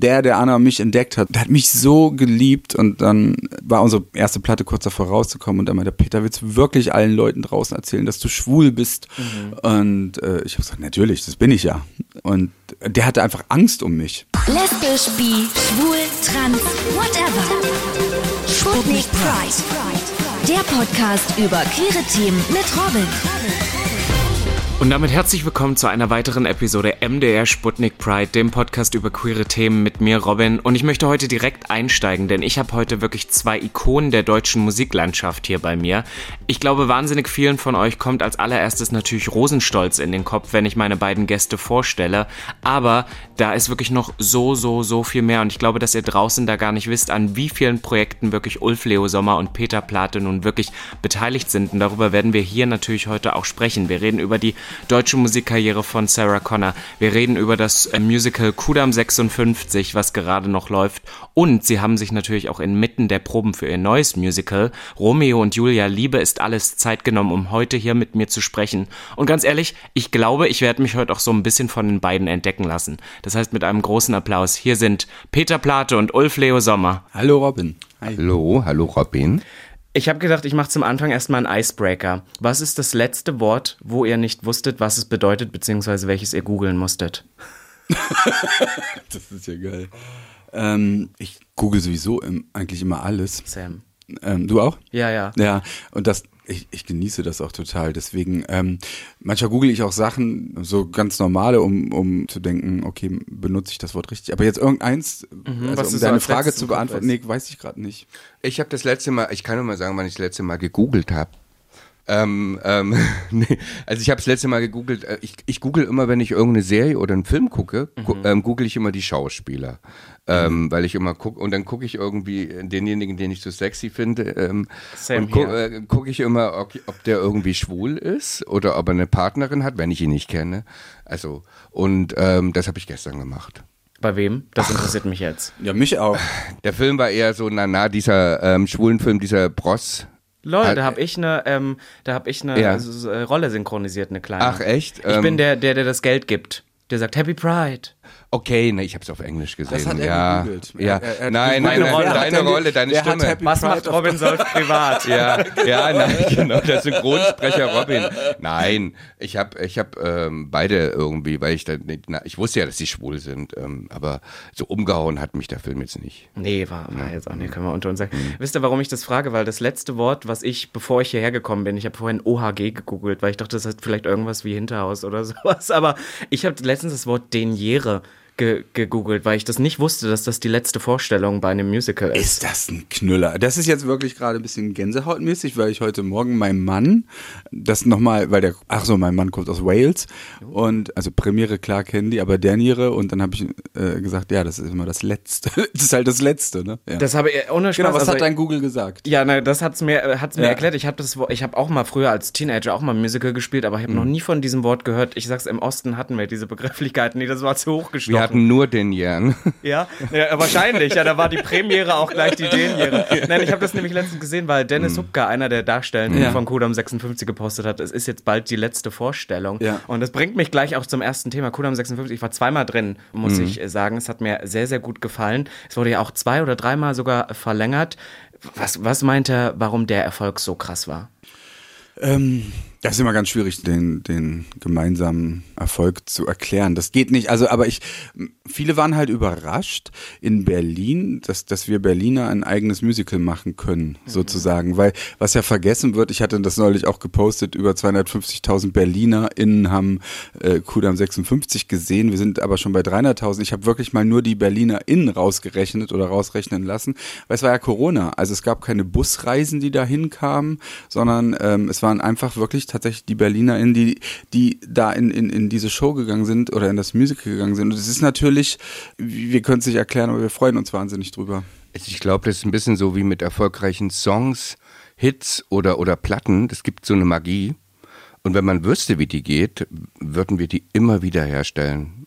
der, der Anna mich entdeckt hat, der hat mich so geliebt und dann war unsere erste Platte kurz davor rauszukommen und dann meinte Peter, willst du wirklich allen Leuten draußen erzählen, dass du schwul bist? Mhm. Und äh, ich habe gesagt, natürlich, das bin ich ja. Und der hatte einfach Angst um mich. Lesbisch, bi, schwul, trans, whatever. Sputnik Pride. Der Podcast über queere Themen mit Robin. Und damit herzlich willkommen zu einer weiteren Episode MDR Sputnik Pride, dem Podcast über queere Themen mit mir, Robin. Und ich möchte heute direkt einsteigen, denn ich habe heute wirklich zwei Ikonen der deutschen Musiklandschaft hier bei mir. Ich glaube, wahnsinnig vielen von euch kommt als allererstes natürlich Rosenstolz in den Kopf, wenn ich meine beiden Gäste vorstelle. Aber da ist wirklich noch so, so, so viel mehr. Und ich glaube, dass ihr draußen da gar nicht wisst, an wie vielen Projekten wirklich Ulf Leo Sommer und Peter Plate nun wirklich beteiligt sind. Und darüber werden wir hier natürlich heute auch sprechen. Wir reden über die deutsche Musikkarriere von Sarah Connor. Wir reden über das äh, Musical Kudam 56, was gerade noch läuft. Und sie haben sich natürlich auch inmitten der Proben für ihr neues Musical Romeo und Julia Liebe ist alles Zeit genommen, um heute hier mit mir zu sprechen. Und ganz ehrlich, ich glaube, ich werde mich heute auch so ein bisschen von den beiden entdecken lassen. Das heißt, mit einem großen Applaus. Hier sind Peter Plate und Ulf Leo Sommer. Hallo Robin. Hi. Hallo, hallo Robin. Ich habe gedacht, ich mache zum Anfang erstmal einen Icebreaker. Was ist das letzte Wort, wo ihr nicht wusstet, was es bedeutet, beziehungsweise welches ihr googeln musstet? das ist ja geil. Ähm, ich google sowieso im, eigentlich immer alles. Sam. Ähm, du auch? Ja, ja. Ja, und das, ich, ich genieße das auch total. Deswegen, ähm, manchmal google ich auch Sachen, so ganz normale, um, um zu denken, okay, benutze ich das Wort richtig. Aber jetzt irgendeins, mhm, also um deine Frage zu beantworten, nee, weiß ich gerade nicht. Ich habe das letzte Mal, ich kann nur mal sagen, wann ich das letzte Mal gegoogelt habe. Ähm, ähm, nee. Also ich habe das letzte Mal gegoogelt, äh, ich, ich google immer, wenn ich irgendeine Serie oder einen Film gucke, gu mhm. ähm, google ich immer die Schauspieler. Ähm, mhm. weil ich immer gucke und dann gucke ich irgendwie denjenigen, den ich so sexy finde ähm, und gucke äh, guck ich immer, ob, ob, der irgendwie schwul ist oder ob er eine Partnerin hat, wenn ich ihn nicht kenne. Also und ähm, das habe ich gestern gemacht. Bei wem? Das Ach. interessiert mich jetzt. Ja, mich auch. Der Film war eher so, na, na, dieser ähm, schwulen Film, dieser Bros, Lol, da habe ich eine, ähm, da habe ich eine ja. Rolle synchronisiert, eine kleine. Ach echt? Ich ähm, bin der, der, der das Geld gibt. Der sagt Happy Pride. Okay, ne, ich habe es auf Englisch gesehen. Das hat er ja. gegoogelt. Ja, er, er nein, nein, nein, Rolle, deine Rolle, deine Stimme. Was macht Robin Solf privat? ja, ja, nein, genau, der Synchronsprecher Robin. Nein, ich habe, ich habe ähm, beide irgendwie, weil ich da, na, ich wusste ja, dass sie schwul sind, ähm, aber so umgehauen hat mich der Film jetzt nicht. Nee, war, war jetzt auch nicht, können wir unter uns sagen. Mhm. Wisst ihr, warum ich das frage? Weil das letzte Wort, was ich, bevor ich hierher gekommen bin, ich habe vorhin OHG gegoogelt, weil ich dachte, das heißt vielleicht irgendwas wie Hinterhaus oder sowas, aber ich habe letztens das Wort Deniere ge gegoogelt, weil ich das nicht wusste, dass das die letzte Vorstellung bei einem Musical ist. Ist das ein Knüller? Das ist jetzt wirklich gerade ein bisschen gänsehautmäßig, weil ich heute Morgen meinem Mann das nochmal, weil der, ach so, mein Mann kommt aus Wales und also Premiere, klar kennen die, aber Derniere und dann habe ich äh, gesagt, ja, das ist immer das Letzte. das ist halt das Letzte, ne? Ja. Das habe ich ohne Spaß. Genau, was also, hat dein Google gesagt? Ja, na, das hat's mir, äh, hat's mir ja. erklärt. Ich habe habe auch mal früher als Teenager auch mal Musical gespielt, aber ich habe mhm. noch nie von diesem Wort gehört. Ich sag's, im Osten hatten wir diese Begrifflichkeiten, nee, das war zu hochgestochen hatten nur den Jan. Ja, ja, wahrscheinlich. Ja, da war die Premiere auch gleich die Denjäre. Nein, ich habe das nämlich letztens gesehen, weil Dennis hm. Hupka, einer der Darstellenden ja. von Kudam 56 gepostet hat, es ist jetzt bald die letzte Vorstellung. Ja. Und das bringt mich gleich auch zum ersten Thema. Kudam 56, ich war zweimal drin, muss mhm. ich sagen. Es hat mir sehr, sehr gut gefallen. Es wurde ja auch zwei oder dreimal sogar verlängert. Was, was meint er, warum der Erfolg so krass war? Ähm, das ist immer ganz schwierig, den, den gemeinsamen Erfolg zu erklären. Das geht nicht. Also, aber ich, viele waren halt überrascht in Berlin, dass, dass wir Berliner ein eigenes Musical machen können, mhm. sozusagen. Weil, was ja vergessen wird, ich hatte das neulich auch gepostet, über 250.000 BerlinerInnen haben äh, Kudam 56 gesehen. Wir sind aber schon bei 300.000. Ich habe wirklich mal nur die BerlinerInnen rausgerechnet oder rausrechnen lassen, weil es war ja Corona. Also es gab keine Busreisen, die dahin kamen, sondern ähm, es waren einfach wirklich tatsächlich die BerlinerInnen, die, die da in, in, in diese Show gegangen sind oder in das Musical gegangen sind. Und es ist natürlich, wir können es nicht erklären, aber wir freuen uns wahnsinnig drüber. Ich glaube, das ist ein bisschen so wie mit erfolgreichen Songs, Hits oder, oder Platten. Das gibt so eine Magie. Und wenn man wüsste, wie die geht, würden wir die immer wieder herstellen.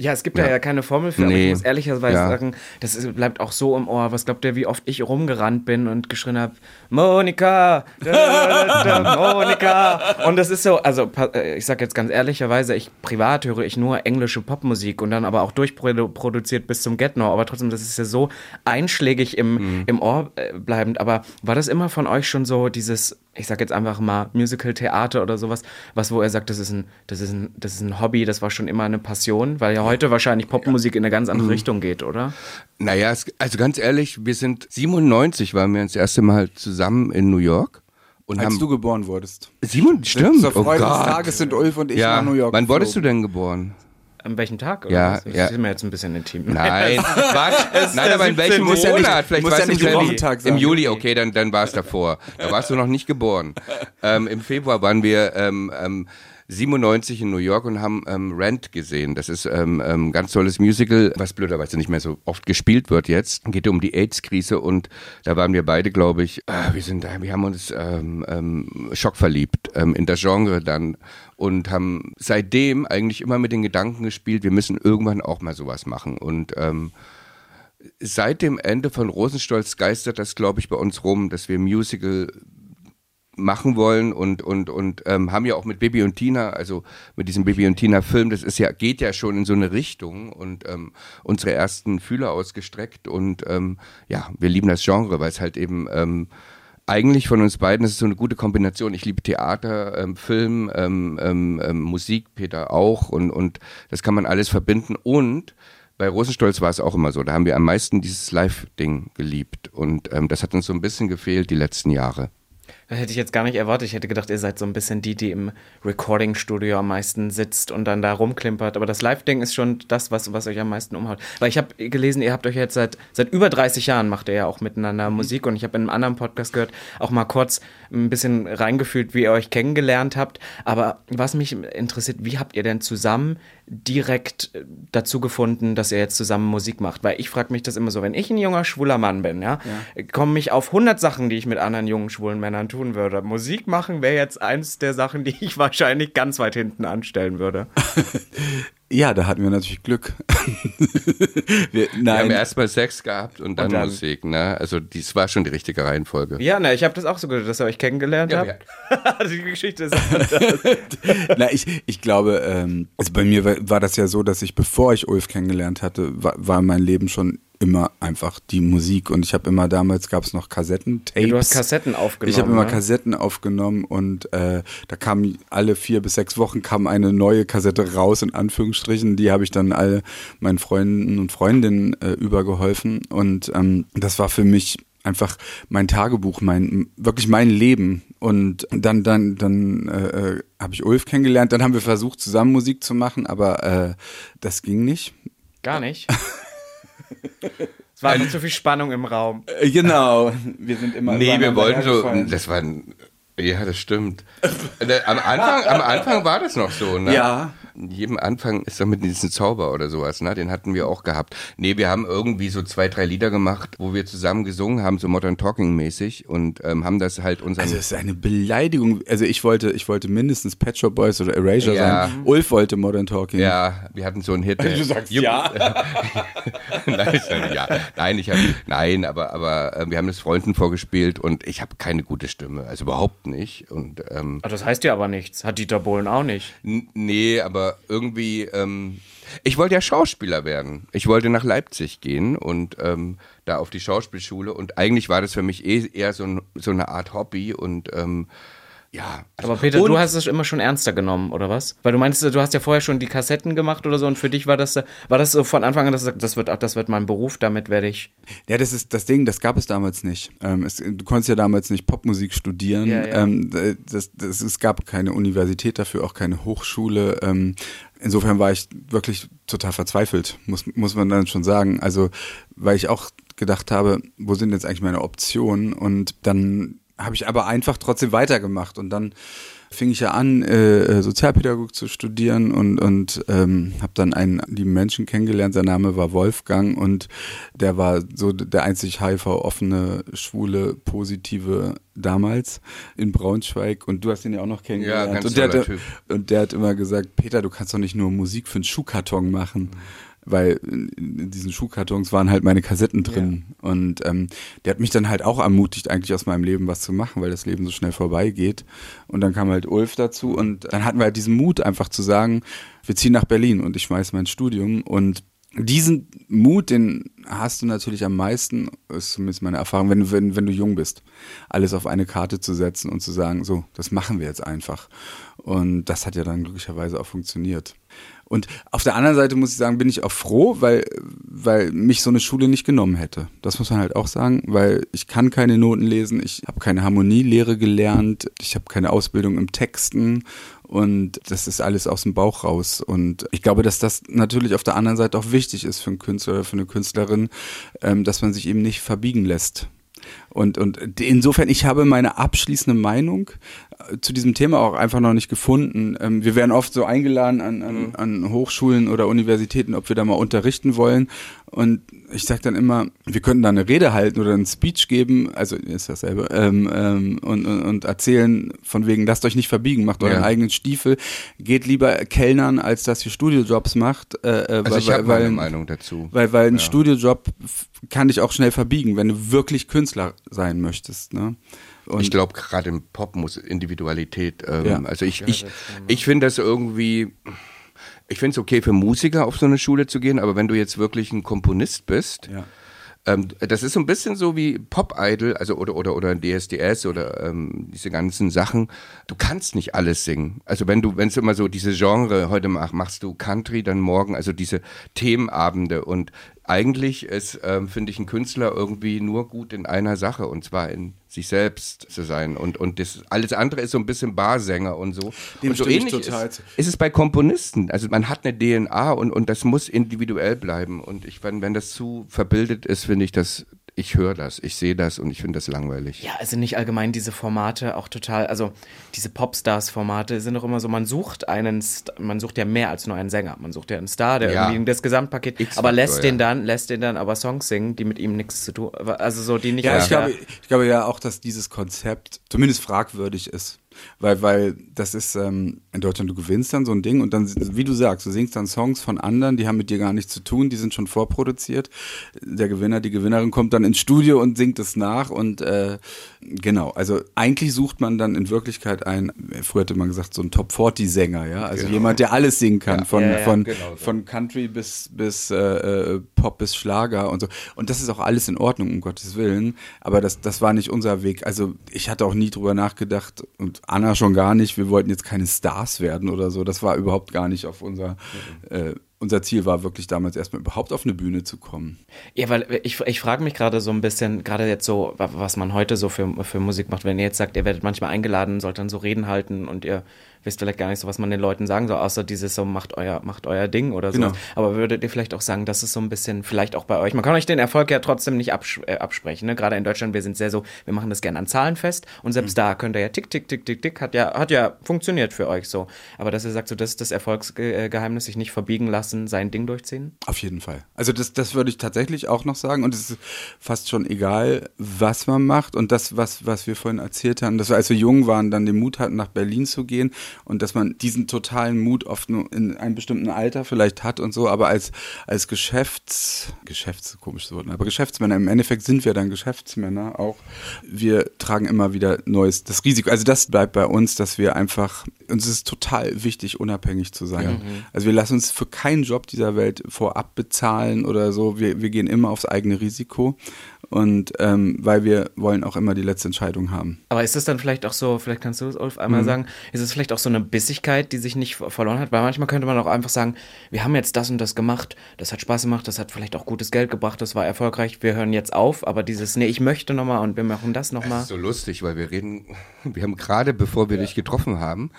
Ja, es gibt ja. da ja keine Formel für, nee. aber ich muss ehrlicherweise Ja. sagen, das ist, bleibt auch so im Ohr. Was glaubt ihr, wie oft ich rumgerannt bin und geschrien habe, Monika, da, da, Monika. Und das ist so, also äh, ich sag jetzt ganz ehrlicherweise, ich privat höre ich nur englische Popmusik und dann aber auch durchproduziert bis zum Get No. Aber trotzdem, das ist ja so einschlägig im, im Ohr äh, bleibend. Aber war das immer von euch schon so dieses, ich sag jetzt einfach mal Musical-Theater oder sowas, was wo er sagt, das ist ein, das ist ein, das ist ein Hobby, das war schon immer eine Passion, weil ja heute wahrscheinlich Popmusik in eine ganz andere Richtung geht, oder? Naja, es, also ganz ehrlich, wir sind 97 waren wir das erste Mal zusammen in New York. Und Als haben du geboren wurdest. Simon, stimmt. Zur oh Freude des Gott. Tages sind Ulf und ich ja. nach New York Wann wurdest du denn geboren? An welchem Tag? Oder Ja, was? Das ja. ist mir jetzt ein bisschen intim. Nein, Quatsch. Nein, aber in welchem 17. Muss ja nicht- Monat? Vielleicht muss ja nicht im Juli. Wochentag Im. Juli, okay, dann, dann war es davor. Da warst du noch nicht geboren. Ähm, Im Februar waren wir ähm, ähm, 97 in New York und haben ähm, Rent gesehen. Das ist ähm, ähm, ein ganz tolles Musical, was blöderweise nicht mehr so oft gespielt wird jetzt. Geht um die AIDS-Krise und da waren wir beide, glaube ich, äh, wir sind wir haben uns ähm, ähm, schockverliebt ähm, in das Genre dann und haben seitdem eigentlich immer mit den Gedanken gespielt, wir müssen irgendwann auch mal sowas machen und ähm, seit dem Ende von Rosenstolz geistert das, glaube ich, bei uns rum, dass wir Musical machen wollen und und und ähm, haben ja auch mit Baby und Tina, also mit diesem Baby und Tina Film, das ist ja geht ja schon in so eine Richtung und ähm, unsere ersten Fühler ausgestreckt und ähm, ja, wir lieben das Genre, weil es halt eben ähm, eigentlich von uns beiden ist es so eine gute Kombination. Ich liebe Theater, ähm, Film, ähm, ähm, ähm, Musik, Peter auch und und das kann man alles verbinden und bei Rosenstolz war es auch immer so. Da haben wir am meisten dieses Live-Ding geliebt. Und ähm, das hat uns so ein bisschen gefehlt die letzten Jahre. Hätte ich jetzt gar nicht erwartet. Ich hätte gedacht, ihr seid so ein bisschen die, die im Recording-Studio am meisten sitzt und dann da rumklimpert. Aber das Live-Ding ist schon das, was, was euch am meisten umhaut. Weil ich habe gelesen, ihr habt euch jetzt seit, seit über 30 Jahren macht ihr ja auch miteinander Musik. Und ich habe in einem anderen Podcast gehört, auch mal kurz ein bisschen reingefühlt, wie ihr euch kennengelernt habt. Aber was mich interessiert, wie habt ihr denn zusammen direkt äh, dazu gefunden, dass ihr jetzt zusammen Musik macht? Weil ich frage mich das immer so, wenn ich ein junger, schwuler Mann bin, ja, kommen mich auf 100 Sachen, die ich mit anderen jungen, schwulen Männern tun würde. Musik machen wäre jetzt eins der Sachen, die ich wahrscheinlich ganz weit hinten anstellen würde. Ja, da hatten wir natürlich Glück. wir, Wir haben erstmal Sex gehabt und dann, Und dann- Musik. Ne? Also dies war schon die richtige Reihenfolge. Ja, ne, ich habe das auch so gehört, dass ihr euch kennengelernt Ja, habt. die Geschichte ist anders. na, ich, ich glaube, ähm, also bei mir war, war das ja so, dass ich, bevor ich Ulf kennengelernt hatte, war, war mein Leben schon immer einfach die Musik und ich habe immer damals gab es noch Kassetten, Tapes. du hast Kassetten aufgenommen. Ich habe immer ne? Kassetten aufgenommen und äh, da kam alle vier bis sechs Wochen kam eine neue Kassette raus in Anführungsstrichen. Die habe ich dann alle meinen Freunden und Freundinnen äh, übergeholfen und ähm, das war für mich einfach mein Tagebuch, mein wirklich mein Leben und dann dann dann äh, äh, habe ich Ulf kennengelernt. Dann haben wir versucht zusammen Musik zu machen, aber äh, das ging nicht. Gar nicht. es war noch zu viel Spannung im Raum. Äh, genau, wir sind immer Nee, wir wollten so. Das war. ein- Ja, das stimmt. Äh, Am Anfang, am Anfang war das noch so, ne? Ja. Jedem Anfang ist doch mit diesem Zauber oder sowas, ne? Den hatten wir auch gehabt. Nee, wir haben irgendwie so zwei, drei Lieder gemacht, wo wir zusammen gesungen haben, so Modern Talking mäßig und ähm, haben das halt unseren. Also es ist eine Beleidigung. Also ich wollte, ich wollte mindestens Pet Shop Boys oder Erasure Ja. sein. Ulf wollte Modern Talking. ja, wir hatten so einen Hit. Du sagst ja. nein, ist ja- ja. nein, ich hab, nein, aber aber äh, wir haben das Freunden vorgespielt und ich habe keine gute Stimme, also überhaupt nicht. Und ähm, Ah, Das heißt ja aber nichts. Hat Dieter Bohlen auch nicht. N- Nee, aber irgendwie, ähm, ich wollte ja Schauspieler werden. Ich wollte nach Leipzig gehen und ähm, da auf die Schauspielschule und eigentlich war das für mich eh eher so, ein, so eine Art Hobby und ähm, ja. also- Aber Peter, und, du hast es immer schon ernster genommen, oder was? Weil du meinst, du hast ja vorher schon die Kassetten gemacht oder so und für dich war das, war das so von Anfang an, dass das wird, das wird mein Beruf, damit werde ich. Ja, das ist das Ding, das gab es damals nicht. Ähm, es, du konntest ja damals nicht Popmusik studieren. Ja, ja. Ähm, das, das, es gab keine Universität dafür, auch keine Hochschule. Ähm, insofern war ich wirklich total verzweifelt, muss, muss man dann schon sagen. Also, weil ich auch gedacht habe, wo sind jetzt eigentlich meine Optionen? Und dann habe ich aber einfach trotzdem weitergemacht und dann fing ich ja an, äh, Sozialpädagogik zu studieren und, und ähm, habe dann einen lieben Menschen kennengelernt. Sein Name war Wolfgang und der war so der einzig HIV-offene, schwule, positive damals in Braunschweig und du hast ihn ja auch noch kennengelernt. Ja, ganz und, der hat, Typ. und der hat immer gesagt, Peter, du kannst doch nicht nur Musik für einen Schuhkarton machen. Weil in diesen Schuhkartons waren halt meine Kassetten drin. Und ähm, der hat mich dann halt auch ermutigt, eigentlich aus meinem Leben was zu machen, weil das Leben so schnell vorbeigeht. Und dann kam halt Ulf dazu und dann hatten wir halt diesen Mut, einfach zu sagen, wir ziehen nach Berlin und ich schmeiß mein Studium. Und diesen Mut, den hast du natürlich am meisten, ist zumindest meine Erfahrung, wenn, wenn, wenn du jung bist, alles auf eine Karte zu setzen und zu sagen, so, das machen wir jetzt einfach. Und das hat ja dann glücklicherweise auch funktioniert. Und auf der anderen Seite muss ich sagen, bin ich auch froh, weil, weil mich so eine Schule nicht genommen hätte. Das muss man halt auch sagen, weil ich kann keine Noten lesen, ich habe keine Harmonielehre gelernt, ich habe keine Ausbildung im Texten und das ist alles aus dem Bauch raus. Und ich glaube, dass das natürlich auf der anderen Seite auch wichtig ist für einen Künstler oder für eine Künstlerin, ähm, dass man sich eben nicht verbiegen lässt. Und, und insofern, ich habe meine abschließende Meinung äh, zu diesem Thema auch einfach noch nicht gefunden. Ähm, wir werden oft so eingeladen an, an, an Hochschulen oder Universitäten, ob wir da mal unterrichten wollen. Und ich sage dann immer, wir könnten da eine Rede halten oder einen Speech geben, also ist dasselbe, ähm, ähm, und, und, und erzählen von wegen, lasst euch nicht verbiegen, macht euren Ja. eigenen Stiefel, geht lieber Kellnern, als dass ihr Studiojobs macht. Äh, äh, Also weil- ich habe weil- Meinung dazu. weil, weil ein Ja. Studiojob kann dich auch schnell verbiegen, wenn du wirklich Künstler sein möchtest. Ne? Und ich glaube, gerade im Pop muss Individualität, ähm, Ja. also ich, ich, ich finde das irgendwie, ich finde es okay für Musiker auf so eine Schule zu gehen, aber wenn du jetzt wirklich ein Komponist bist, Ja. ähm, das ist so ein bisschen so wie Pop-Idol, also oder oder oder DSDS oder ähm, diese ganzen Sachen. Du kannst nicht alles singen. Also wenn du, wenn es immer so diese Genre heute mach, machst du Country, dann morgen, also diese Themenabende und eigentlich ist, ähm, finde ich, ein Künstler irgendwie nur gut in einer Sache und zwar in sich selbst zu sein und und das alles andere ist so ein bisschen Barsänger und so. Dem und so ähnlich total ist, ist es bei Komponisten. Also man hat eine DNA und, und das muss individuell bleiben. Und ich wenn, wenn das zu verbildet ist, finde ich das, ich höre das, ich sehe das und ich finde das langweilig. Ja, also nicht allgemein diese Formate auch total, also diese Popstars-Formate sind doch immer so, man sucht einen, St man sucht ja mehr als nur einen Sänger, man sucht ja einen Star, der Ja. irgendwie das Gesamtpaket, X-Faktor, aber lässt ja. den dann, lässt den dann aber Songs singen, die mit ihm nichts zu tun, also so, die nicht Ja, ich, glaube, ich glaube ja auch, dass dieses Konzept zumindest fragwürdig ist. Weil, weil das ist ähm, in Deutschland, du gewinnst dann so ein Ding und dann, wie du sagst, du singst dann Songs von anderen, die haben mit dir gar nichts zu tun, die sind schon vorproduziert. Der Gewinner, die Gewinnerin kommt dann ins Studio und singt es nach und äh, genau, also eigentlich sucht man dann in Wirklichkeit ein, früher hätte man gesagt, so ein Top-40-Sänger, ja, also jemand, der alles singen kann, von, Ja, ja, von, genau so. von Country bis, bis äh, äh, Pop bis Schlager und so. Und das ist auch alles in Ordnung, um Gottes Willen. Aber das, das war nicht unser Weg. Also ich hatte auch nie drüber nachgedacht und Anna schon gar nicht. Wir wollten jetzt keine Stars werden oder so. Das war überhaupt gar nicht auf unser, äh, unser Ziel war wirklich damals erstmal überhaupt auf eine Bühne zu kommen. Ja, weil ich, ich frage mich gerade so ein bisschen, gerade jetzt so, wa- was man heute so für, für Musik macht, wenn ihr jetzt sagt, ihr werdet manchmal eingeladen, sollt dann so Reden halten und ihr wisst vielleicht gar nicht so, was man den Leuten sagen soll, außer dieses so, macht euer, macht euer Ding oder so. Genau. Aber würdet ihr vielleicht auch sagen, das ist so ein bisschen, vielleicht auch bei euch, man kann euch den Erfolg ja trotzdem nicht abs äh, absprechen, ne? Gerade in Deutschland, wir sind sehr so, wir machen das gerne an Zahlen fest und selbst da könnt ihr ja tick, tick, tick, tick, tick, hat ja, hat ja funktioniert für euch so. Aber dass ihr sagt, so, das ist das Erfolgsgeheimnis, sich nicht verbiegen lassen, sein Ding durchziehen? Auf jeden Fall. Also das, das würde ich tatsächlich auch noch sagen. Und es ist fast schon egal, was man macht. Und das, was, was wir vorhin erzählt haben, dass wir, als wir jung waren, dann den Mut hatten, nach Berlin zu gehen und dass man diesen totalen Mut oft nur in einem bestimmten Alter vielleicht hat und so, aber als, als Geschäfts, Geschäfts, komisches Wort, ne? aber Geschäftsmänner, im Endeffekt sind wir dann Geschäftsmänner auch. Wir tragen immer wieder neues, das Risiko. Also das bleibt bei uns, dass wir einfach, uns ist total wichtig, unabhängig zu sein. Also wir lassen uns für keinen Job dieser Welt vorab bezahlen oder so. Wir, wir gehen immer aufs eigene Risiko und ähm, weil wir wollen auch immer die letzte Entscheidung haben. Aber ist es dann vielleicht auch so, vielleicht kannst du es, Ulf, einmal sagen, ist es vielleicht auch so eine Bissigkeit, die sich nicht ver- verloren hat? Weil manchmal könnte man auch einfach sagen, wir haben jetzt das und das gemacht, das hat Spaß gemacht, das hat vielleicht auch gutes Geld gebracht, das war erfolgreich, wir hören jetzt auf, aber dieses, nee, ich möchte nochmal und wir machen das Das nochmal. ist so lustig, weil wir reden, wir haben gerade, bevor wir dich getroffen haben,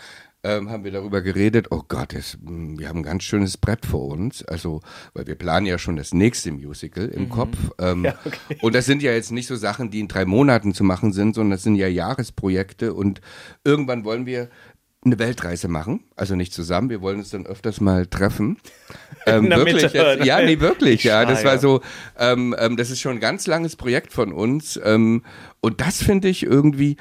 ähm, haben wir darüber geredet, oh Gott, es, mh, wir haben ein ganz schönes Brett vor uns. Also, weil wir planen ja schon das nächste Musical im Kopf. Ähm, Ja, okay. Und das sind ja jetzt nicht so Sachen, die in drei Monaten zu machen sind, sondern das sind ja Jahresprojekte und irgendwann wollen wir eine Weltreise machen, also nicht zusammen, wir wollen uns dann öfters mal treffen. Ähm, wirklich, Mitte, jetzt, ja, nee, wirklich, ja, das Ah, war ja. so, ähm, ähm, das ist schon ein ganz langes Projekt von uns ähm, und das finde ich irgendwie,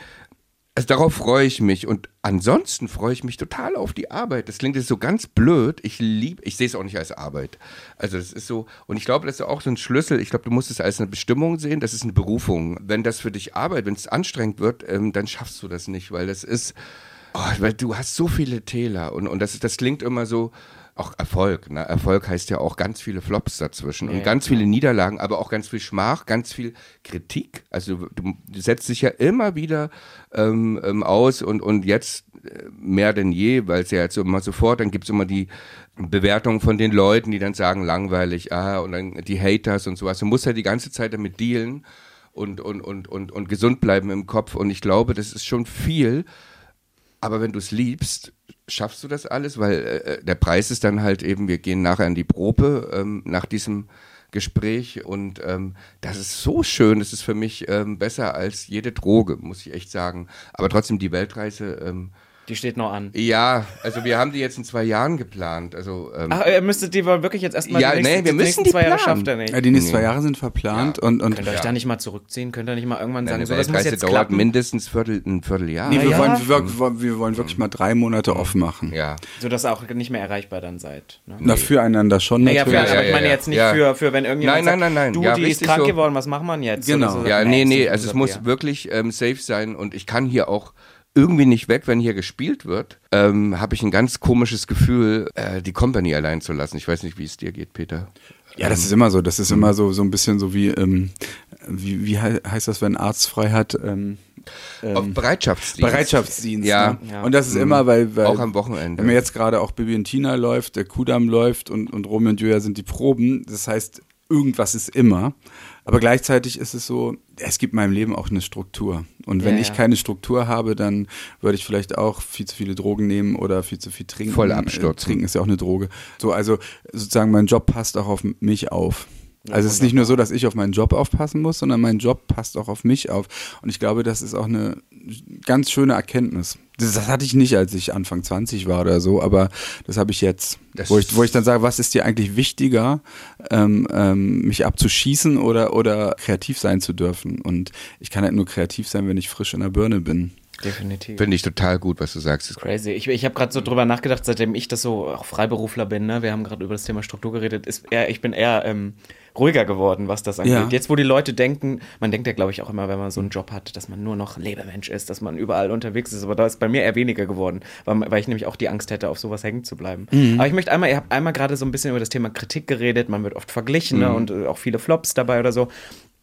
also darauf freue ich mich und ansonsten freue ich mich total auf die Arbeit. Das klingt jetzt so ganz blöd. Ich liebe, ich sehe es auch nicht als Arbeit. Also das ist so und ich glaube, das ist auch so ein Schlüssel. Ich glaube, du musst es als eine Bestimmung sehen. Das ist eine Berufung. Wenn das für dich Arbeit, wenn es anstrengend wird, ähm, dann schaffst du das nicht, weil das ist, oh, weil du hast so viele Täler und und das das klingt immer so. Auch Erfolg. Ne? Erfolg heißt ja auch ganz viele Flops dazwischen und ja, ganz viele Niederlagen, aber auch ganz viel Schmach, ganz viel Kritik. Also du, du setzt dich ja immer wieder ähm, ähm, aus und, und jetzt äh, mehr denn je, weil es ja jetzt immer sofort, dann gibt es immer die Bewertung von den Leuten, die dann sagen, langweilig, ah, und dann die Haters und sowas. Du musst ja die ganze Zeit damit dealen und, und, und, und, und gesund bleiben im Kopf. Und ich glaube, das ist schon viel. Aber wenn du es liebst, schaffst du das alles, weil äh, der Preis ist dann halt eben, wir gehen nachher in die Probe ähm, nach diesem Gespräch. Und ähm, das ist so schön, das ist für mich ähm, besser als jede Droge, muss ich echt sagen. Aber trotzdem die Weltreise, ähm, Die steht noch an. ja, also wir haben die jetzt in zwei Jahren geplant. Also ähm, Ach, ihr müsstet die wohl wirklich jetzt erstmal Ja, die nächsten, nee, wir die müssen nächsten die zwei Jahre planen. schafft er nicht. Ja, die nächsten zwei Jahre sind verplant und, und Könnt ihr euch da nicht mal zurückziehen? Könnt ihr nicht mal irgendwann sagen, eine so, das muss jetzt dauert klappen? mindestens Viertel, ein Vierteljahr. nee, wir, ja. wollen, wir, wir wollen wirklich mal drei Monate off machen. ja. Sodass ihr auch nicht mehr erreichbar dann seid. Ne? Na, füreinander schon Naja, für, natürlich. aber ja, ich meine ja, jetzt nicht ja. für, für wenn irgendjemand Nein, sagt, nein, nein, nein. du, Ja, die ist krank so. geworden, was wir denn jetzt? Genau. So, Ja, nee, nee, also es muss wirklich ähm, safe sein und ich kann hier auch irgendwie nicht weg, wenn hier gespielt wird, ähm, habe ich ein ganz komisches Gefühl, äh, die Company allein zu lassen. Ich weiß nicht, wie es dir geht, Peter. Ja, das ist immer so. Das ist immer so, so ein bisschen so wie, ähm, wie, wie hei- heißt das, wenn ein Arzt frei hat? Ähm, Auf Bereitschaftsdienst. Bereitschaftsdienst. Ja. Ne? Ja. Und das ist immer, weil, weil Auch am Wochenende. Wenn mir jetzt gerade auch Bibi und Tina läuft, der Kudamm läuft und, und Romeo und Julia sind die Proben. Das heißt, irgendwas ist immer. Aber gleichzeitig ist es so, es gibt meinem Leben auch eine Struktur. Und wenn Ja, ich ja. keine Struktur habe, dann würde ich vielleicht auch viel zu viele Drogen nehmen oder viel zu viel trinken. Voll abstürzen. Trinken ist ja auch eine Droge. So, also sozusagen mein Job passt auch auf mich auf. Also es ist nicht nur so, dass ich auf meinen Job aufpassen muss, sondern mein Job passt auch auf mich auf. Und ich glaube, das ist auch eine ganz schöne Erkenntnis. Das, das hatte ich nicht, als ich Anfang 20 war oder so, aber das habe ich jetzt. Wo ich, wo ich dann sage, was ist dir eigentlich wichtiger, ähm, ähm, mich abzuschießen oder, oder kreativ sein zu dürfen? Und ich kann halt nur kreativ sein, wenn ich frisch in der Birne bin. Definitiv. Finde ich total gut, was du sagst. Crazy. Ich, ich habe gerade so drüber nachgedacht, seitdem ich das so auch Freiberufler bin, ne? wir haben gerade über das Thema Struktur geredet, ist eher, ich bin eher ähm, ruhiger geworden, was das angeht. Ja. Jetzt, wo die Leute denken, man denkt ja, glaube ich, auch immer, wenn man so einen Job hat, dass man nur noch Lebemensch ist, dass man überall unterwegs ist, aber da ist bei mir eher weniger geworden, weil, weil ich nämlich auch die Angst hätte, auf sowas hängen zu bleiben. Aber ich möchte einmal, ihr habt einmal gerade so ein bisschen über das Thema Kritik geredet, man wird oft verglichen ne? und äh, auch viele Flops dabei oder so.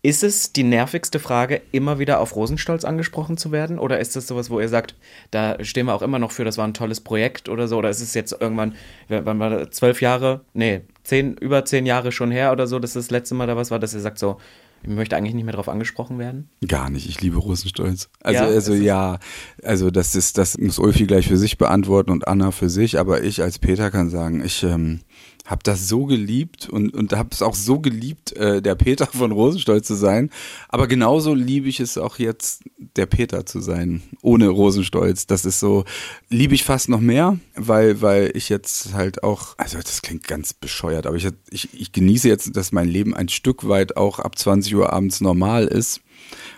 Ist es die nervigste Frage, immer wieder auf Rosenstolz angesprochen zu werden? Oder ist das sowas, wo ihr sagt, da stehen wir auch immer noch für, das war ein tolles Projekt oder so? Oder ist es jetzt irgendwann, wann war das, zwölf Jahre, nee, zehn, über zehn Jahre schon her oder so, dass das letzte Mal da was war, dass ihr sagt so, ich möchte eigentlich nicht mehr drauf angesprochen werden? Gar nicht, ich liebe Rosenstolz. Also, Ja, also ja, also das ist, das muss Ulfi gleich für sich beantworten und Anna für sich, aber ich als Peter kann sagen, ich ähm, habe das so geliebt und, und habe es auch so geliebt, äh, der Peter von Rosenstolz zu sein. Aber genauso liebe ich es auch jetzt, der Peter zu sein, ohne Rosenstolz. Das ist so, liebe ich fast noch mehr, weil, weil ich jetzt halt auch, also das klingt ganz bescheuert, aber ich, ich, ich genieße jetzt, dass mein Leben ein Stück weit auch ab 20 Uhr abends normal ist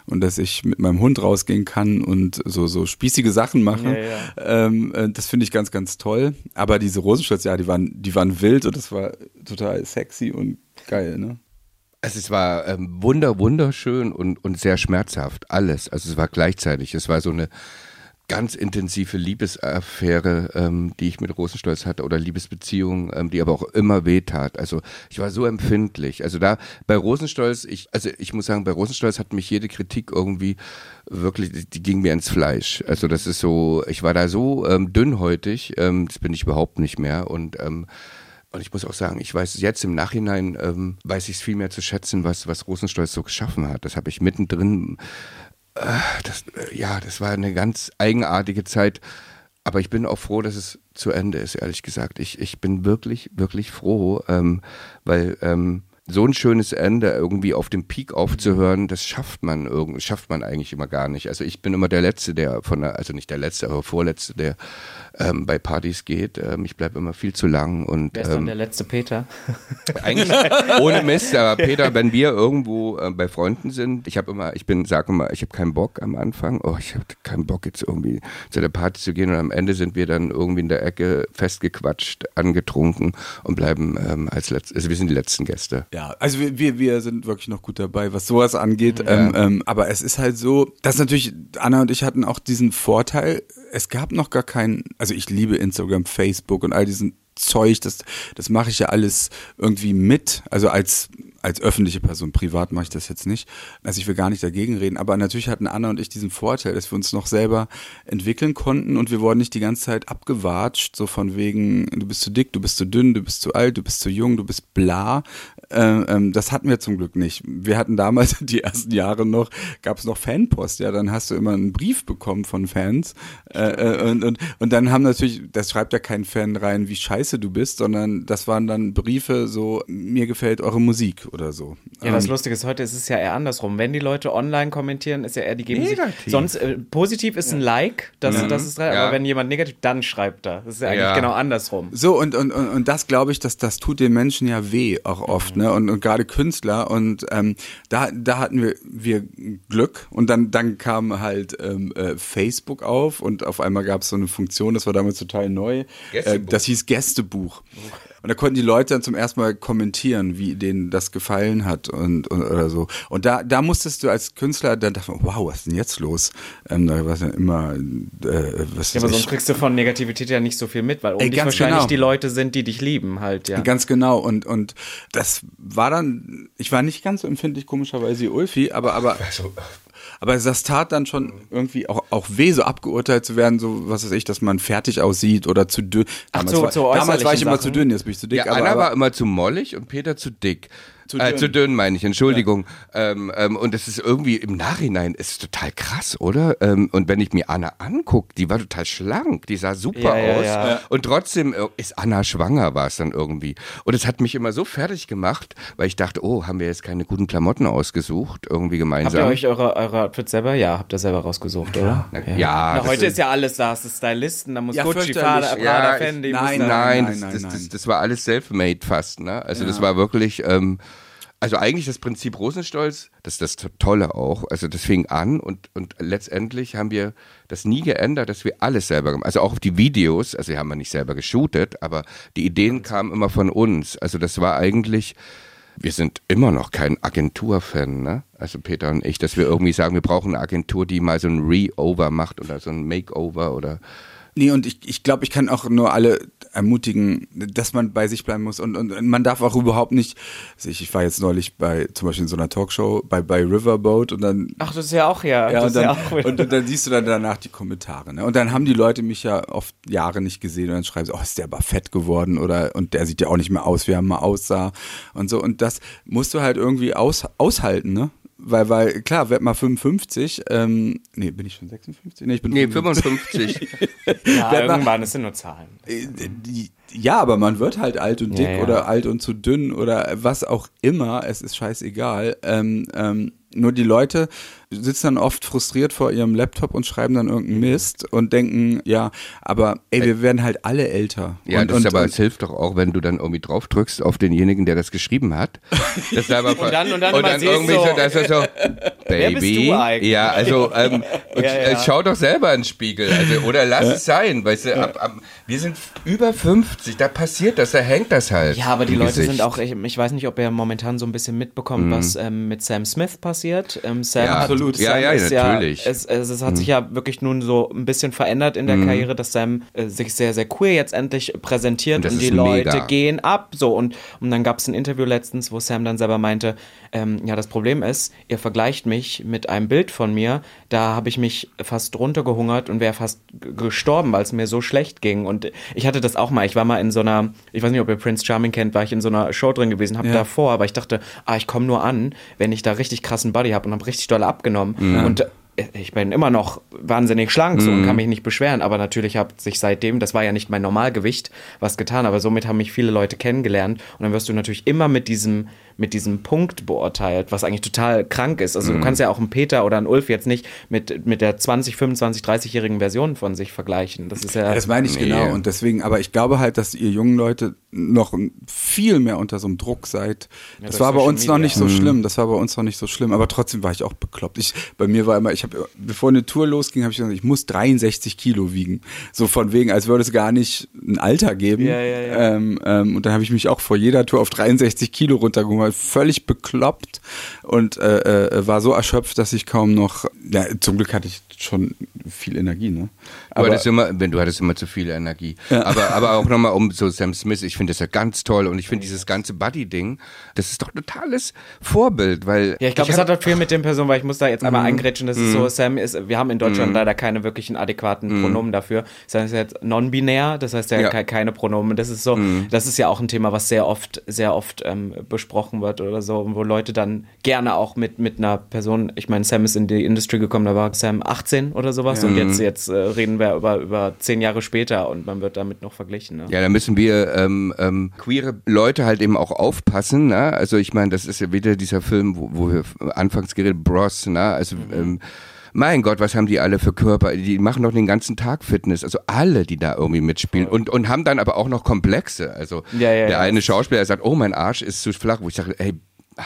und dass ich mit meinem Hund rausgehen kann und so, so spießige Sachen machen. Ja, Ähm, äh, das finde ich ganz, ganz toll. Aber diese Rosenstolz, ja, die waren, die waren wild und das war total sexy und geil, ne? Also es war ähm, wunder, wunderschön und, und sehr schmerzhaft, alles. Also es war gleichzeitig. Es war so eine ganz intensive Liebesaffäre, ähm, die ich mit Rosenstolz hatte oder Liebesbeziehung, ähm, die aber auch immer wehtat. Also ich war so empfindlich. Also da bei Rosenstolz, ich, also ich muss sagen, bei Rosenstolz hat mich jede Kritik irgendwie wirklich, die, ging mir ins Fleisch. Also das ist so, ich war da so ähm, dünnhäutig, ähm, das bin ich überhaupt nicht mehr und ähm, und ich muss auch sagen, ich weiß jetzt im Nachhinein, ähm, weiß ich es viel mehr zu schätzen, was, was Rosenstolz so geschaffen hat. Das habe ich mittendrin, das, äh, ja, das war eine ganz eigenartige Zeit. Aber ich bin auch froh, dass es zu Ende ist, ehrlich gesagt. Ich, ich bin wirklich, wirklich froh, ähm, weil ähm, so ein schönes Ende irgendwie auf dem Peak aufzuhören, das schafft man irgendwie, schafft man eigentlich immer gar nicht. Also ich bin immer der Letzte, der von der, also nicht der Letzte, aber Vorletzte, der ähm, bei Partys geht. Ähm, ich bleibe immer viel zu lang und Wer ist dann der letzte Peter? eigentlich ohne Mist, aber Peter, wenn wir irgendwo äh, bei Freunden sind, ich habe immer, ich bin, sag immer, ich habe keinen Bock am Anfang, oh, ich habe keinen Bock jetzt irgendwie zu der Party zu gehen und am Ende sind wir dann irgendwie in der Ecke festgequatscht, angetrunken und bleiben ähm, als letzte, also wir sind die letzten Gäste. Ja, also wir, wir, wir sind wirklich noch gut dabei, was sowas angeht. Ähm, ähm, aber es ist halt so, dass natürlich Anna und ich hatten auch diesen Vorteil, es gab noch gar keinen, also ich liebe Instagram, Facebook und all diesen Zeug, das, das mache ich ja alles irgendwie mit, also als als öffentliche Person, privat mache ich das jetzt nicht. Also ich will gar nicht dagegen reden, aber natürlich hatten Anna und ich diesen Vorteil, dass wir uns noch selber entwickeln konnten und wir wurden nicht die ganze Zeit abgewatscht, so von wegen, du bist zu dick, du bist zu dünn, du bist zu alt, du bist zu jung, du bist bla. Äh, ähm, das hatten wir zum Glück nicht. Wir hatten damals, die ersten Jahre noch, gab es noch Fanpost, ja, dann hast du immer einen Brief bekommen von Fans äh, äh, und, und, und dann haben natürlich, das schreibt ja kein Fan rein, wie scheiße du bist, sondern das waren dann Briefe so, mir gefällt eure Musik oder so. Ja, das Ähm, Lustige ist, heute ist es ja eher andersrum. Wenn die Leute online kommentieren, ist ja eher, die geben Negativ. sich. Sonst, äh, positiv ist ein Like, das, das ist Ja. aber wenn jemand negativ, dann schreibt er. Das ist ja eigentlich Ja. genau andersrum. So, und, und, und, und das glaube ich, dass das tut den Menschen ja weh auch oft, ne? Und, und gerade Künstler. Und ähm, da, da hatten wir, wir Glück. Und dann, dann kam halt ähm, äh, Facebook auf und auf einmal gab es so eine Funktion, das war damals total neu. Äh, Gästebuch. das hieß Gästebuch. Und da konnten die Leute dann zum ersten Mal kommentieren, wie denen das gefallen hat und, und oder so. Und da, da musstest du als Künstler dann dachten, wow, was ist denn jetzt los? Ähm, da war es ja immer, äh, was Ja, aber sonst kriegst du von Negativität ja nicht so viel mit, weil um Ey, dich ganz wahrscheinlich genau. die Leute sind, die dich lieben halt, ja. Ganz genau. Und, und das war dann, ich war nicht ganz so empfindlich, komischerweise wie Ulfi, aber, aber, aber das tat dann schon irgendwie auch, auch weh, so abgeurteilt zu werden, so was weiß ich, dass man fertig aussieht oder zu dünn. Ach, Damals, so- war, zu damals war ich immer Sachen. zu dünn, jetzt bin ich zu dick. Ja, aber, Anna aber, war immer zu mollig und Peter zu dick. Zu äh, dünn. zu dünn meine ich, Entschuldigung. Ähm, ähm, und es ist irgendwie im Nachhinein ist total krass, oder? Ähm, und wenn ich mir Anna angucke, die war total schlank, die sah super Ja, ja, aus. ja. Und trotzdem äh, ist Anna schwanger, war es dann irgendwie. Und es hat mich immer so fertig gemacht, weil ich dachte, oh, haben wir jetzt keine guten Klamotten ausgesucht, irgendwie Habt gemeinsam. ihr euch eure, eure Outfits selber? Ja, habt ihr selber rausgesucht, oder? Na, ja, Na, das heute ist- ist ja alles da, hast du Stylisten, da muss Ja, Gucci. Prada, Prada Ja, ich- Fendi. nein, Nein, nein, das, nein, das, nein. Das, das war alles self-made fast, ne? Also das war wirklich, ähm, also eigentlich das Prinzip Rosenstolz, das ist das To- Tolle auch. Also das fing an und, und letztendlich haben wir das nie geändert, dass wir alles selber gemacht Also auch die Videos, also die haben wir nicht selber geshootet, aber die Ideen kamen immer von uns. Also das war eigentlich, wir sind immer noch kein Agenturfan, ne? Also Peter und ich, dass wir irgendwie sagen, wir brauchen eine Agentur, die mal so ein Re-Over macht oder so ein Makeover oder Nee, und ich, ich glaube, ich kann auch nur alle ermutigen, dass man bei sich bleiben muss und, und, und man darf auch überhaupt nicht, also ich, ich war jetzt neulich bei, zum Beispiel in so einer Talkshow bei, bei Riverboat und dann Ach, das ist ja auch, ja. Ja, und dann, ja auch wieder- und, dann siehst du dann danach die Kommentare. Ne? Und dann haben die Leute mich ja oft Jahre nicht gesehen und dann schreiben sie, oh, ist der aber fett geworden oder und der sieht ja auch nicht mehr aus, wie er mal aussah und so. Und das musst du halt irgendwie aus, aushalten, ne? Weil, weil, klar, werd mal 55, ähm, nee, bin ich schon 56? Nee, ich bin Nee, 55. 55. ja, Wer- irgendwann, das sind nur Zahlen. Äh, die- Ja, aber man wird halt alt und dick Ja, ja. oder alt und zu dünn oder was auch immer. Es ist scheißegal. Ähm, ähm, nur die Leute sitzen dann oft frustriert vor ihrem Laptop und schreiben dann irgendeinen Mist und denken, ja, aber ey, wir werden halt alle älter. Ja, und, das und, ist aber, und, es hilft doch auch, wenn du dann irgendwie drauf drückst auf denjenigen, der das geschrieben hat. Das aber Und dann- und dann immer siehst irgendwie so, so, dass er so, wer bist Baby. du eigentlich? Ja, also, ähm, und, Ja, ja. Äh, schau doch selber in den Spiegel. Also, oder lass es sein. Weißt du, ab, ab, wir sind über 50, da passiert das, da hängt das halt. Ja, aber die Leute Gesicht. sind auch, ich, ich weiß nicht, ob ihr momentan so ein bisschen mitbekommt, was ähm, mit Sam Smith passiert. Ähm, Sam Ja, hat, absolut. Sam Ja, ja, ist natürlich. es, es, es hat sich ja wirklich nun so ein bisschen verändert in der Karriere, dass Sam äh, sich sehr, sehr queer jetzt endlich präsentiert Und und, die Leute mega. gehen ab. So und, und dann gab es ein Interview letztens, wo Sam dann selber meinte, ähm, ja, das Problem ist, ihr vergleicht mich mit einem Bild von mir, da habe ich mich fast runtergehungert und wäre fast gestorben, weil es mir so schlecht ging. Und ich hatte das auch mal. Ich war mal in so einer, ich weiß nicht, ob ihr Prince Charming kennt, war ich in so einer Show drin gewesen, habe Ja. davor, aber ich dachte, ah, ich komme nur an, wenn ich da richtig krassen Body habe und habe richtig doll abgenommen. Und ich bin immer noch wahnsinnig schlank so, Mhm. und kann mich nicht beschweren, aber natürlich hat sich seitdem, das war ja nicht mein Normalgewicht, was getan, aber somit haben mich viele Leute kennengelernt und dann wirst du natürlich immer mit diesem, mit diesem Punkt beurteilt, was eigentlich total krank ist. Also Mhm. du kannst ja auch einen Peter oder einen Ulf jetzt nicht mit, mit der 20, 25, 30-jährigen Version von sich vergleichen. Das ist ja. Ja, das meine ich Nee. genau. Und deswegen, aber ich glaube halt, dass ihr jungen Leute noch viel mehr unter so einem Druck seid. das durch war bei uns noch Media. nicht so schlimm. Das war bei uns noch nicht so schlimm. Aber trotzdem war ich auch bekloppt. Ich, bei mir war immer, ich habe, bevor eine Tour losging, habe ich gesagt, ich muss 63 Kilo wiegen. So von wegen, als würde es gar nicht ein Alter geben. Ja, ja, ja. Ähm, ähm, und dann habe ich mich auch vor jeder Tour auf 63 Kilo runtergeholt. Völlig bekloppt und äh, äh, war so erschöpft, dass ich kaum noch, ja, zum Glück hatte ich schon viel Energie, ne? Du hattest immer, wenn du hattest immer zu viel Energie. Aber, aber auch nochmal um so Sam Smith, ich finde das ja ganz toll und ich finde dieses ganze Buddy-Ding, das ist doch ein totales Vorbild, weil. Ja, ich glaube, es hat halt viel mit den Personen, weil ich muss da jetzt Mhm. einmal eingrätschen, das ist so, Sam ist, wir haben in Deutschland leider keine wirklichen adäquaten Pronomen dafür. Das heißt jetzt non-binär, das heißt ja, Ja. ke- keine Pronomen. Das ist so, das ist ja auch ein Thema, was sehr oft, sehr oft ähm, besprochen wird oder so, wo Leute dann gerne auch mit, mit einer Person, ich meine, Sam ist in die Industry gekommen, da war Sam 18 oder sowas und jetzt, jetzt äh, reden wir über, über zehn Jahre später und man wird damit noch verglichen. Ne? Ja, da müssen wir ähm, ähm, queere Leute halt eben auch aufpassen. Ne? Also ich meine, das ist ja wieder dieser Film, wo, wo wir anfangs geredet, Bros, ne? Also ähm, mein Gott, was haben die alle für Körper? Die machen doch den ganzen Tag Fitness. Also alle, die da irgendwie mitspielen und, und haben dann aber auch noch Komplexe. Also Ja, ja, der ja. eine Schauspieler sagt, oh, mein Arsch ist zu flach, wo ich sage, ey,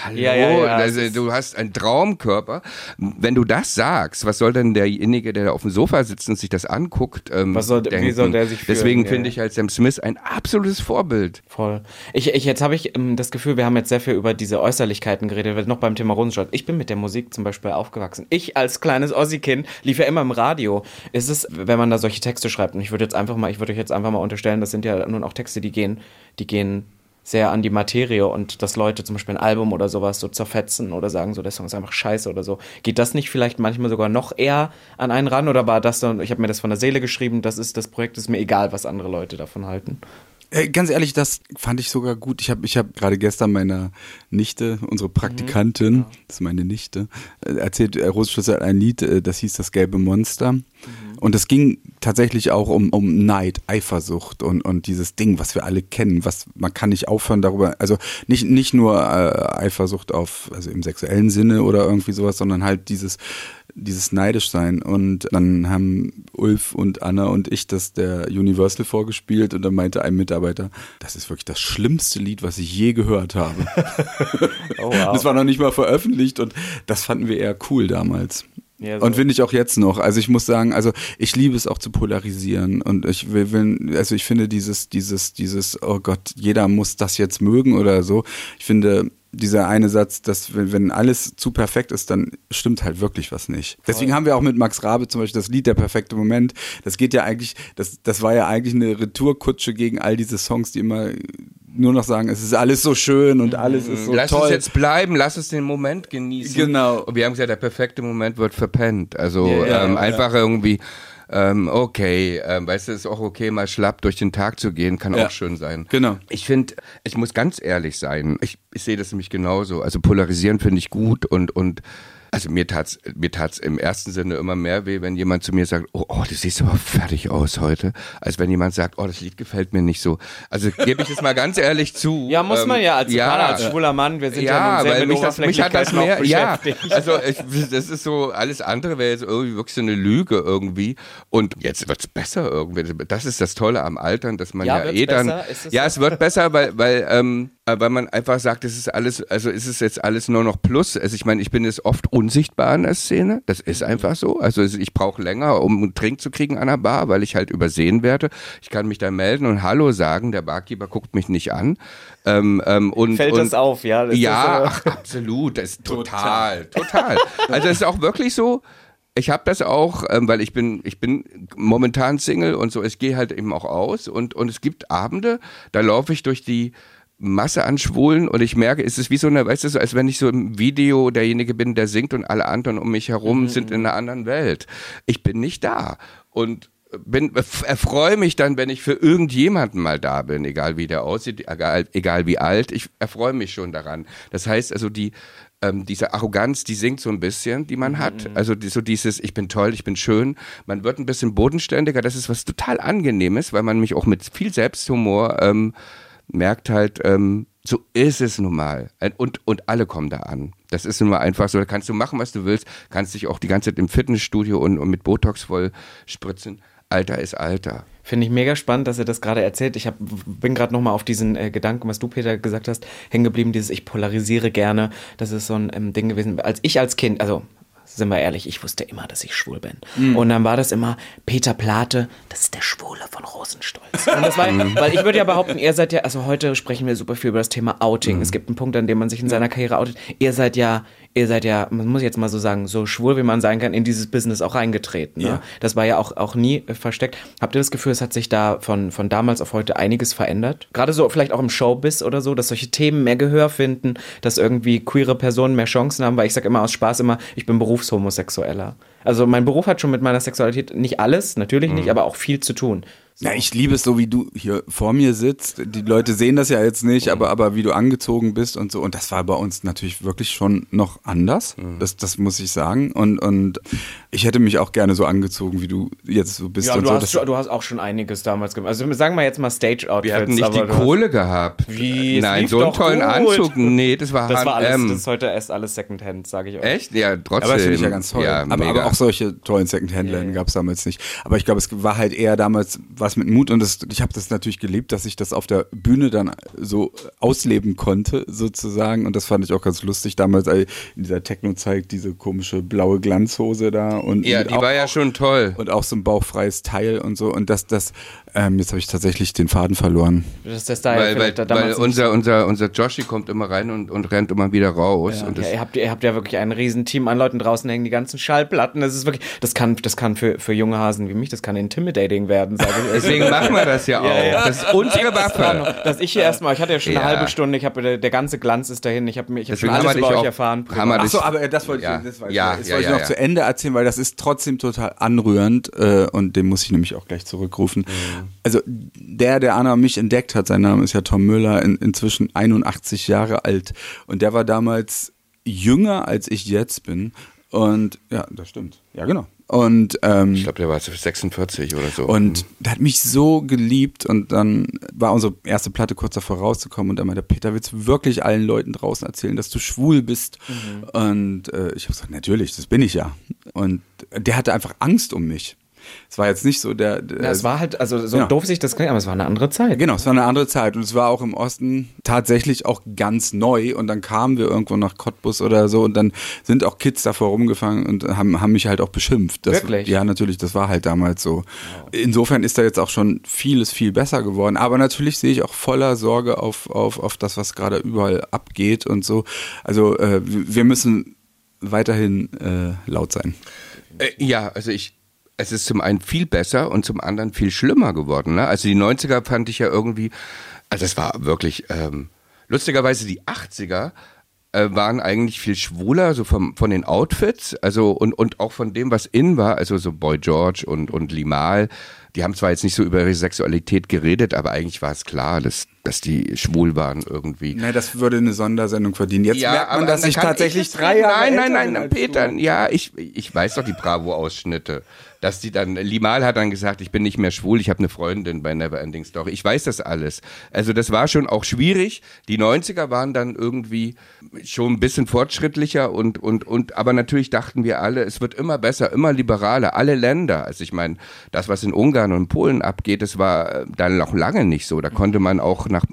Hallo, Ja, ja, ja, also, du hast einen Traumkörper. Wenn du das sagst, was soll denn derjenige, der da auf dem Sofa sitzt und sich das anguckt, ähm, Was soll- wie denken? soll der sich fühlen? Deswegen finde ich halt Sam Smith ein absolutes Vorbild. Voll. Ich, ich, jetzt habe ich ähm, das Gefühl, wir haben jetzt sehr viel über diese Äußerlichkeiten geredet, weil noch beim Thema Rosenstadt. Ich bin mit der Musik zum Beispiel aufgewachsen. Ich als kleines Ossi-Kind lief ja immer im Radio. Ist es, wenn man da solche Texte schreibt, und ich würde jetzt einfach mal, ich würde euch jetzt einfach mal unterstellen, das sind ja nun auch Texte, die gehen, die gehen sehr an die Materie und dass Leute zum Beispiel ein Album oder sowas so zerfetzen oder sagen, so der Song ist einfach scheiße oder so. Geht das nicht vielleicht manchmal sogar noch eher an einen ran oder war das dann, ich habe mir das von der Seele geschrieben, das ist das Projekt, ist mir egal, was andere Leute davon halten. Ey, ganz ehrlich, das fand ich sogar gut. Ich habe ich hab gerade gestern meiner Nichte, unsere Praktikantin, das ist meine Nichte, äh, erzählt, äh, Rosenschlüssel hat ein Lied, äh, das hieß Das gelbe Monster. Und es ging tatsächlich auch um, um Neid, Eifersucht und, und dieses Ding, was wir alle kennen, was man kann nicht aufhören darüber, also nicht, nicht nur äh, Eifersucht auf, also im sexuellen Sinne oder irgendwie sowas, sondern halt dieses, dieses neidisch sein. Und dann haben Ulf und Anna und ich das der Universal vorgespielt und dann meinte ein Mitarbeiter, das ist wirklich das schlimmste Lied, was ich je gehört habe. Oh, wow. Das war noch nicht mal veröffentlicht und das fanden wir eher cool damals. Ja, so. Und finde ich auch jetzt noch. Also ich muss sagen, also ich liebe es auch zu polarisieren und ich will, will also ich finde dieses, dieses, dieses, oh Gott, jeder muss das jetzt mögen oder so. Ich finde dieser eine Satz, dass wenn, wenn alles zu perfekt ist, dann stimmt halt wirklich was nicht. Deswegen haben wir auch mit Max Rabe zum Beispiel das Lied Der perfekte Moment. Das geht ja eigentlich, das, das war ja eigentlich eine Retourkutsche gegen all diese Songs, die immer nur noch sagen, es ist alles so schön und alles ist so lass toll. es jetzt bleiben, lass es den Moment genießen. Genau. Und wir haben gesagt, der perfekte Moment wird verpennt. Also Ja, ja, ähm, ja. einfach irgendwie, ähm, okay, ähm, weißt du, es ist auch okay, mal schlapp durch den Tag zu gehen, kann Ja. auch schön sein. Genau. Ich finde, ich muss ganz ehrlich sein, ich, ich sehe das nämlich genauso. Also polarisieren finde ich gut und, und also mir tat's, mir tat's im ersten Sinne immer mehr weh, wenn jemand zu mir sagt, oh, oh, du siehst aber fertig aus heute, als wenn jemand sagt, oh, das Lied gefällt mir nicht so. Also gebe ich es mal ganz ehrlich zu. Ja, muss man Ähm, ja, als, gerade als schwuler Mann, wir sind ja, ja, weil mich das, mich hat das mehr, ja, also ich, das ist so, alles andere wäre jetzt irgendwie wirklich so eine Lüge irgendwie und jetzt wird's besser irgendwie, das ist das Tolle am Altern, dass man Ja, ja, eh dann, besser? Es ja, es wird besser, weil, weil, ähm, äh, weil man einfach sagt, es ist alles, also ist es jetzt alles nur noch Plus, also ich meine, ich bin jetzt oft unsichtbar in der Szene, das ist einfach so, also ich brauche länger, um einen Trink zu kriegen an der Bar, weil ich halt übersehen werde, ich kann mich da melden und Hallo sagen, der Barkeeper guckt mich nicht an, ähm, ähm, und, Fällt und, das auf, ja? Das ja, ist, äh, ach, absolut. Das ist total, total. Also es ist auch wirklich so. Ich habe das auch, ähm, weil ich bin, ich bin momentan Single und so. Ich gehe halt eben auch aus und und es gibt Abende, da laufe ich durch die Masse an Schwulen und ich merke, es ist wie so eine, weißt du, so, als wenn ich so im Video derjenige bin, der singt und alle anderen um mich herum sind in einer anderen Welt. Ich bin nicht da und bin, erfreue mich dann, wenn ich für irgendjemanden mal da bin, egal wie der aussieht, egal, egal wie alt, ich erfreue mich schon daran. Das heißt also, die, ähm, diese Arroganz, die sinkt so ein bisschen, die man hat. Also die, so dieses, ich bin toll, ich bin schön. Man wird ein bisschen bodenständiger. Das ist was total angenehmes, weil man mich auch mit viel Selbsthumor ähm, merkt halt, ähm, so ist es nun mal. Und, und alle kommen da an. Das ist nun mal einfach so. Da kannst du machen, was du willst. Kannst dich auch die ganze Zeit im Fitnessstudio und, und mit Botox voll spritzen. Alter ist Alter. Finde ich mega spannend, dass er das gerade erzählt. Ich hab, bin gerade nochmal auf diesen äh, Gedanken, was du, Peter, gesagt hast, hängen geblieben. Dieses Ich polarisiere gerne. Das ist so ein ähm, Ding gewesen. Als ich als Kind, also sind wir ehrlich, ich wusste immer, dass ich schwul bin. Mhm. Und dann war das immer Peter Plate, das ist der Schwule von Rosenstolz. Und das war, weil ich würde ja behaupten, ihr seid ja, also heute sprechen wir super viel über das Thema Outing. Es gibt einen Punkt, an dem man sich in seiner Karriere outet. Ihr seid ja, ihr seid ja, man muss jetzt mal so sagen, so schwul, wie man sein kann, in dieses Business auch reingetreten. Ne? Ja. Das war ja auch, auch nie äh, versteckt. Habt ihr das Gefühl, es hat sich da von, von damals auf heute einiges verändert? Gerade so vielleicht auch im Showbiz oder so, dass solche Themen mehr Gehör finden, dass irgendwie queere Personen mehr Chancen haben, weil ich sage immer aus Spaß immer, ich bin Berufshomosexueller. Also mein Beruf hat schon mit meiner Sexualität nicht alles, natürlich nicht, aber auch viel zu tun. Ja, ich liebe es so, wie du hier vor mir sitzt. Die Leute sehen das ja jetzt nicht, aber, aber wie du angezogen bist und so. Und das war bei uns natürlich wirklich schon noch anders. Das, das muss ich sagen. Und, und ich hätte mich auch gerne so angezogen, wie du jetzt so bist. Ja, und du so. hast, schon- du hast auch schon einiges damals gemacht. Also sagen wir jetzt mal Stage-Outfits. Wir hatten nicht die Kohle gehabt. Wie? Nein, so einen tollen gut. Anzug. Nee, das war Das war alles, H&M. das ist heute erst alles Secondhand, sage ich euch. Echt? Ja, trotzdem. aber das finde ich ja ganz toll. Ja, aber, aber auch solche tollen Second-Hand-Läden gab es damals nicht. Aber ich glaube, es war halt eher damals was mit Mut und das, ich habe das natürlich geliebt, dass ich das auf der Bühne dann so ausleben konnte, sozusagen. Und das fand ich auch ganz lustig damals ey, in dieser Techno-Zeit, diese komische blaue Glanzhose da. Und ja, die auch, war ja schon toll. und auch so ein bauchfreies Teil und so. Und das, das, ähm, jetzt habe ich tatsächlich den Faden verloren. Das ist der Style. Weil, weil, da weil unser, unser, unser Joshi kommt immer rein und, und rennt immer wieder raus. Ja, und ja, ihr, habt, ihr habt ja wirklich ein Riesenteam an Leuten draußen hängen, die ganzen Schallplatten. Das ist wirklich, das kann, das kann für, für junge Hasen wie mich, das kann intimidating werden, sage ich. Deswegen machen wir das ja auch. ja. Das ist unsere Waffe. Dass ich hier erstmal, ich hatte ja schon eine Ja. halbe Stunde, ich habe der, der ganze Glanz ist dahin, ich habe ich hab schon Deswegen haben alles wir über dich euch auch- erfahren. haben wir Ach dich- so, aber das wollte ich, Ja. das, Ja, ich, das ja, wollte ich ja, noch ja. zu Ende erzählen, weil das ist trotzdem total anrührend äh, und den muss ich nämlich auch gleich zurückrufen. Mhm. Also der, der Anna mich entdeckt hat, sein Name ist ja Tom Müller, in, inzwischen 81 Jahre alt und der war damals jünger als ich jetzt bin und ja, das stimmt. Ja, genau. Und ähm, Ich glaube, der war 46 oder so. und der hat mich so geliebt und dann war unsere erste Platte kurz davor rauszukommen und er meinte, Peter, willst du wirklich allen Leuten draußen erzählen, dass du schwul bist? Und äh, ich habe gesagt, natürlich, das bin ich ja. Und der hatte einfach Angst um mich. Es war jetzt nicht so der. der Ja, es war halt, also so Ja. doof sich das klingt, aber es war eine andere Zeit. Genau, es war eine andere Zeit und es war auch im Osten tatsächlich auch ganz neu und dann kamen wir irgendwo nach Cottbus oder so und dann sind auch Kids davor rumgefangen und haben, haben mich halt auch beschimpft. Das, Wirklich? Ja, natürlich, das war halt damals so. Insofern ist da jetzt auch schon vieles viel besser geworden, aber natürlich sehe ich auch voller Sorge auf, auf, auf das, was gerade überall abgeht und so. Also äh, wir müssen weiterhin äh, laut sein. Äh, ja, also ich, es ist zum einen viel besser und zum anderen viel schlimmer geworden. Ne? Also die 90er fand ich ja irgendwie, also es war wirklich, ähm, lustigerweise die 80er äh, waren eigentlich viel schwuler, so vom, von den Outfits, also und, und auch von dem, was in war, also so Boy George und, und Limal, die haben zwar jetzt nicht so über ihre Sexualität geredet, aber eigentlich war es klar, dass, dass die schwul waren irgendwie. Nein, das würde eine Sondersendung verdienen. Jetzt merkt man, dass dann ich tatsächlich es drei. Jahre Nein, nein, nein, nein, Peter, du. ja, ich, ich weiß doch die Bravo-Ausschnitte. Dass die dann, Limal hat dann gesagt, ich bin nicht mehr schwul, ich habe eine Freundin bei Neverending Story. Ich weiß das alles. Also das war schon auch schwierig. Die 90er waren dann irgendwie schon ein bisschen fortschrittlicher und, und, und, aber natürlich dachten wir alle, es wird immer besser, immer liberaler. Alle Länder, also ich meine, das, was in Ungarn und Polen abgeht, das war äh, dann noch lange nicht so. Da konnte man auch nach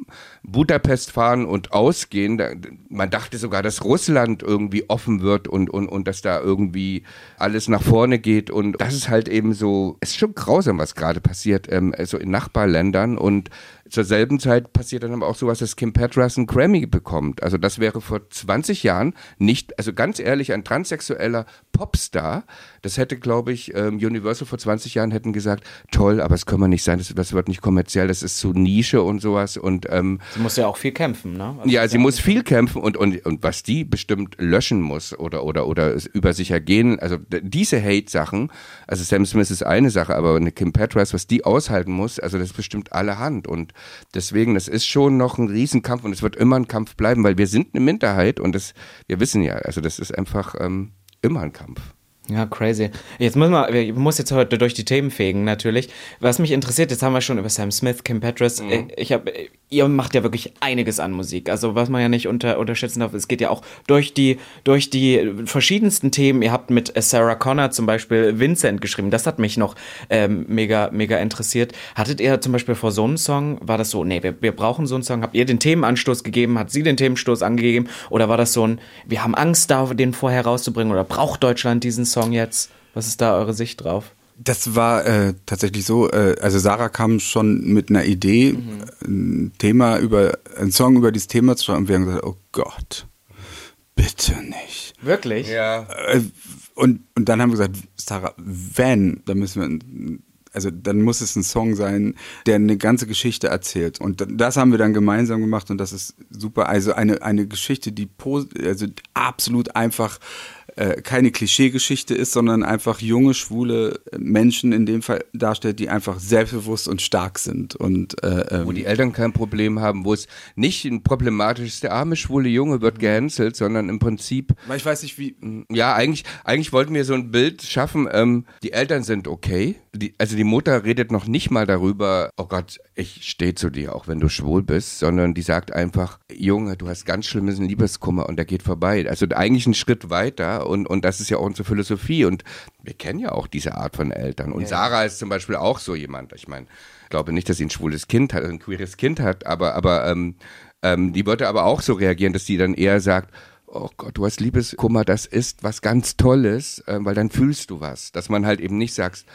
Budapest fahren und ausgehen. Da, man dachte sogar, dass Russland irgendwie offen wird und, und, und dass da irgendwie alles nach vorne geht. Und das ist halt eben so, es ist schon grausam, was gerade passiert, ähm, so in Nachbarländern. Und zur selben Zeit passiert dann aber auch sowas, dass Kim Petras einen Grammy bekommt. Also das wäre vor 20 Jahren nicht, also ganz ehrlich, ein transsexueller Popstar. Das hätte, glaube ich, ähm, Universal vor 20 Jahren hätten gesagt, toll, aber es kann man nicht sein, das, das wird nicht kommerziell, das ist zu Nische und sowas. Und ähm, Sie muss ja auch viel kämpfen, ne? Also ja, sie muss viel kämpfen und, und, und was die bestimmt löschen muss oder, oder, oder über sich ergehen, also diese Hate-Sachen, also Sam Smith ist eine Sache, aber eine Kim Petras, was die aushalten muss, also das ist bestimmt alle Hand und deswegen, das ist schon noch ein Riesenkampf und es wird immer ein Kampf bleiben, weil wir sind eine Minderheit und das, wir wissen ja, also das ist einfach ähm, immer ein Kampf. Ja, crazy. Jetzt müssen wir, wir muss jetzt heute durch die Themen fegen, natürlich. Was mich interessiert, jetzt haben wir schon über Sam Smith, Kim Petras. Mhm. Ich habe, ihr macht ja wirklich einiges an Musik. Also was man ja nicht unter, unterschätzen darf, es geht ja auch durch die, durch die verschiedensten Themen. Ihr habt mit Sarah Connor zum Beispiel Vincent geschrieben. Das hat mich noch ähm, mega, mega interessiert. Hattet ihr zum Beispiel vor so einem Song, war das so, nee, wir, wir brauchen so einen Song? Habt ihr den Themenanstoß gegeben? Hat sie den Themenstoß angegeben? Oder war das so ein, wir haben Angst da, den vorher rauszubringen? Oder braucht Deutschland diesen Song jetzt? Was ist da eure Sicht drauf? Das war äh, tatsächlich so, äh, also Sarah kam schon mit einer Idee, mhm. ein Thema über, ein Song über dieses Thema zu schreiben und wir haben gesagt, oh Gott, bitte nicht. Wirklich? Ja. Äh, und, und dann haben wir gesagt, Sarah, wenn, dann müssen wir, also dann muss es ein Song sein, der eine ganze Geschichte erzählt. Und das haben wir dann gemeinsam gemacht und das ist super. Also eine, eine Geschichte, die also absolut einfach äh, keine Klischeegeschichte ist, sondern einfach junge, schwule Menschen in dem Fall darstellt, die einfach selbstbewusst und stark sind. Und, äh, ähm, wo die Eltern kein Problem haben, wo es nicht ein problematisches, der arme, schwule Junge wird gehänselt, sondern im Prinzip. Weil ich weiß nicht, wie. Ja, eigentlich, eigentlich wollten wir so ein Bild schaffen, ähm, die Eltern sind okay. Die, also die Mutter redet noch nicht mal darüber, oh Gott, ich stehe zu dir, auch wenn du schwul bist, sondern die sagt einfach, Junge, du hast ganz schlimmes Liebeskummer und der geht vorbei. Also eigentlich einen Schritt weiter und, und das ist ja auch unsere Philosophie und wir kennen ja auch diese Art von Eltern. Und ja. Sarah ist zum Beispiel auch so jemand. Ich meine, ich glaube nicht, dass sie ein schwules Kind hat, ein queeres Kind hat, aber, aber ähm, ähm, die würde aber auch so reagieren, dass sie dann eher sagt, oh Gott, du hast Liebeskummer, das ist was ganz Tolles, äh, weil dann fühlst du was. Dass man halt eben nicht sagst,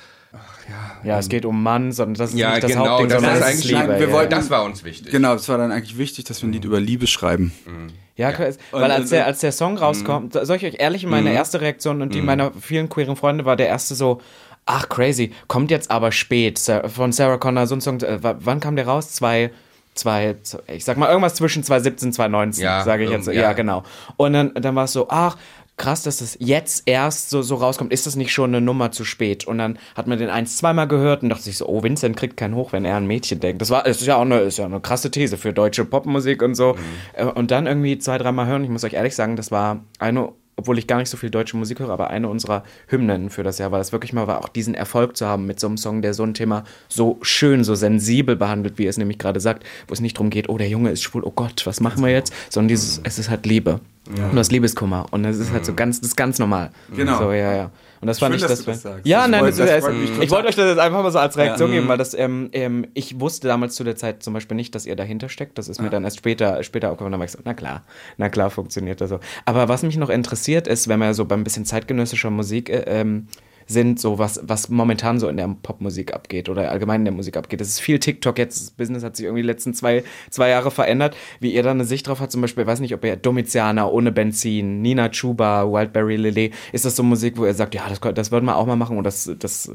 ja, ja, es geht um Mann, sondern das ist ja, nicht das genau, Hauptding, das sondern ist eigentlich Liebe. Wir wollten, das war uns wichtig. Genau, es war dann eigentlich wichtig, dass wir ein Lied über Liebe schreiben. Mhm. Ja, ja. weil als der, als der Song rauskommt, mhm. soll ich euch ehrlich, meine mhm. erste Reaktion und die mhm. meiner vielen queeren Freunde war der erste so, ach crazy, kommt jetzt aber spät, von Sarah Connor, so ein Song, äh, wann kam der raus? Zwei, zwei, ich sag mal irgendwas zwischen 2017 und 2019, ja, sage ich jetzt. Ja. ja, genau. Und dann, dann war es so, ach, krass, dass das jetzt erst so, so rauskommt. Ist das nicht schon eine Nummer zu spät? Und dann hat man den eins, zweimal gehört und dachte sich so, oh, Vincent kriegt keinen hoch, wenn er ein Mädchen denkt. Das war, ist ja auch eine, ist ja eine krasse These für deutsche Popmusik und so. Mhm. Und dann irgendwie zwei, dreimal hören. Ich muss euch ehrlich sagen, das war eine obwohl ich gar nicht so viel deutsche Musik höre, aber eine unserer Hymnen für das Jahr, weil es wirklich mal war, auch diesen Erfolg zu haben mit so einem Song, der so ein Thema so schön, so sensibel behandelt, wie es nämlich gerade sagt, wo es nicht darum geht, oh, der Junge ist schwul, oh Gott, was machen wir jetzt, sondern dieses, es ist halt Liebe. Ja. Und das Liebeskummer. Und das ist halt so ganz, das ist ganz normal. Genau. So, ja, ja. Und das Schön, fand ich, das, ja, nein, das, das, ich wollte euch das jetzt einfach mal so als Reaktion ja. geben, weil das, ähm, ähm, ich wusste damals zu der Zeit zum Beispiel nicht, dass ihr dahinter steckt. Das ist mir dann erst später, später aufgefallen. Da war ich so, na klar, na klar funktioniert das so. Aber was mich noch interessiert ist, wenn man so beim bisschen zeitgenössischer Musik äh, ähm, sind, so was, was momentan so in der Popmusik abgeht oder allgemein in der Musik abgeht. Es ist viel TikTok jetzt, das Business hat sich irgendwie die letzten zwei, zwei Jahre verändert. Wie ihr da eine Sicht drauf habt, zum Beispiel, ich weiß nicht, ob ihr Domitiana ohne Benzin, Nina Chuba, Wildberry Lily, ist das so Musik, wo ihr sagt, ja, das, das würden wir auch mal machen und das, das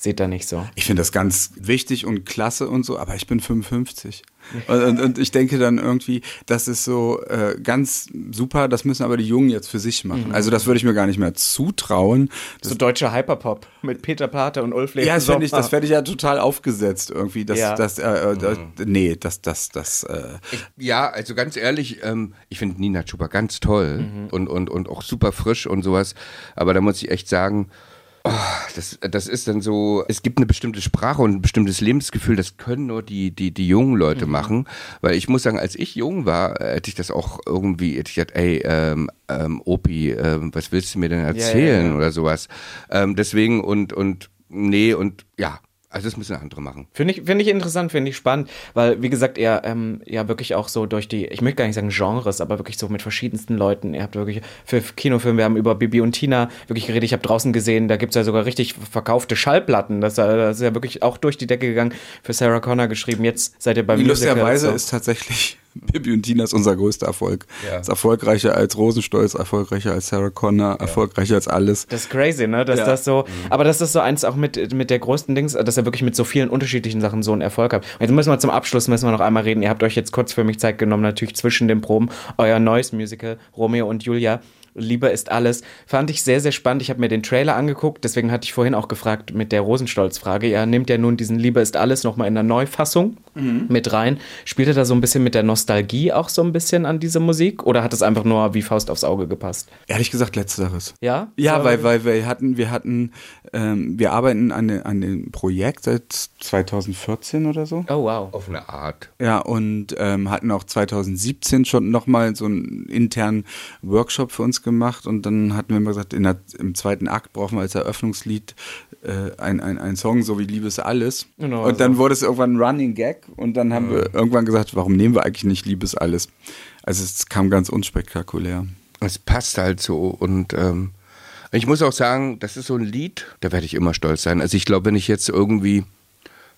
seht ihr nicht so. Ich finde das ganz wichtig und klasse und so, aber ich bin 55. Und, und, und ich denke dann irgendwie, das ist so äh, ganz super, das müssen aber die Jungen jetzt für sich machen. Mhm. Also das würde ich mir gar nicht mehr zutrauen. Das so deutscher Hyperpop mit Peter Plate und Ulf Ja, das fände ich, das fände ich ja total aufgesetzt irgendwie. Das, ja. das, äh, äh, das, nee, das, das, das. Äh. Ich, ja, also ganz ehrlich, ähm, ich finde Nina Chuba ganz toll mhm. und, und, und auch super frisch und sowas. Aber da muss ich echt sagen, Oh, das, das ist dann so, es gibt eine bestimmte Sprache und ein bestimmtes Lebensgefühl, das können nur die, die, die jungen Leute mhm. machen. Weil ich muss sagen, als ich jung war, hätte ich das auch irgendwie, hätte ich gedacht, ey, ähm, ähm, Opi, ähm, was willst du mir denn erzählen ja, ja, ja. oder sowas. Ähm, deswegen und, und, nee, und ja, also das müssen andere machen. Finde ich, finde ich interessant, finde ich spannend, weil wie gesagt, er ähm, ja wirklich auch so durch die, ich möchte gar nicht sagen Genres, aber wirklich so mit verschiedensten Leuten. Ihr habt wirklich für Kinofilme, wir haben über Bibi und Tina wirklich geredet. Ich habe draußen gesehen, da gibt es ja sogar richtig verkaufte Schallplatten. Das, das, ist ja wirklich auch durch die Decke gegangen. Für Sarah Connor geschrieben. Jetzt seid ihr beim Lustigerweise so. ist tatsächlich Bibi und Tina ist unser größter Erfolg. Ja. Ist erfolgreicher als Rosenstolz, erfolgreicher als Sarah Connor, erfolgreicher als alles. Das ist crazy, ne? Dass Ja. das so, aber das ist so eins auch mit, mit der größten Dings, dass er wirklich mit so vielen unterschiedlichen Sachen so einen Erfolg hat. Und jetzt müssen wir zum Abschluss müssen wir noch einmal reden. Ihr habt euch jetzt kurz für mich Zeit genommen, natürlich zwischen den Proben, euer neues Musical, Romeo und Julia. Liebe ist alles. Fand ich sehr, sehr spannend. Ich habe mir den Trailer angeguckt, deswegen hatte ich vorhin auch gefragt mit der Rosenstolz-Frage. Er nimmt ja nun diesen Liebe ist alles nochmal in der Neufassung mit rein. Spielt er da so ein bisschen mit der Nostalgie auch so ein bisschen an diese Musik? Oder hat es einfach nur wie Faust aufs Auge gepasst? Ehrlich gesagt, letzteres. Ja? Ja, So- weil, weil wir hatten, wir hatten, ähm, wir arbeiten an, an dem Projekt seit 2014 oder so. Oh, wow. Auf eine Art. Ja, und ähm, hatten auch 2017 schon nochmal so einen internen Workshop für uns gemacht und dann hatten wir immer gesagt, in der, im zweiten Akt brauchen wir als Eröffnungslied äh, ein, ein, ein Song, so wie Liebe ist alles. Genau, und dann so. wurde es irgendwann ein Running Gag und dann haben wir irgendwann gesagt, warum nehmen wir eigentlich nicht Liebe ist alles? Also es kam ganz unspektakulär. Es passt halt so und ähm, ich muss auch sagen, das ist so ein Lied, da werde ich immer stolz sein. Also ich glaube, wenn ich jetzt irgendwie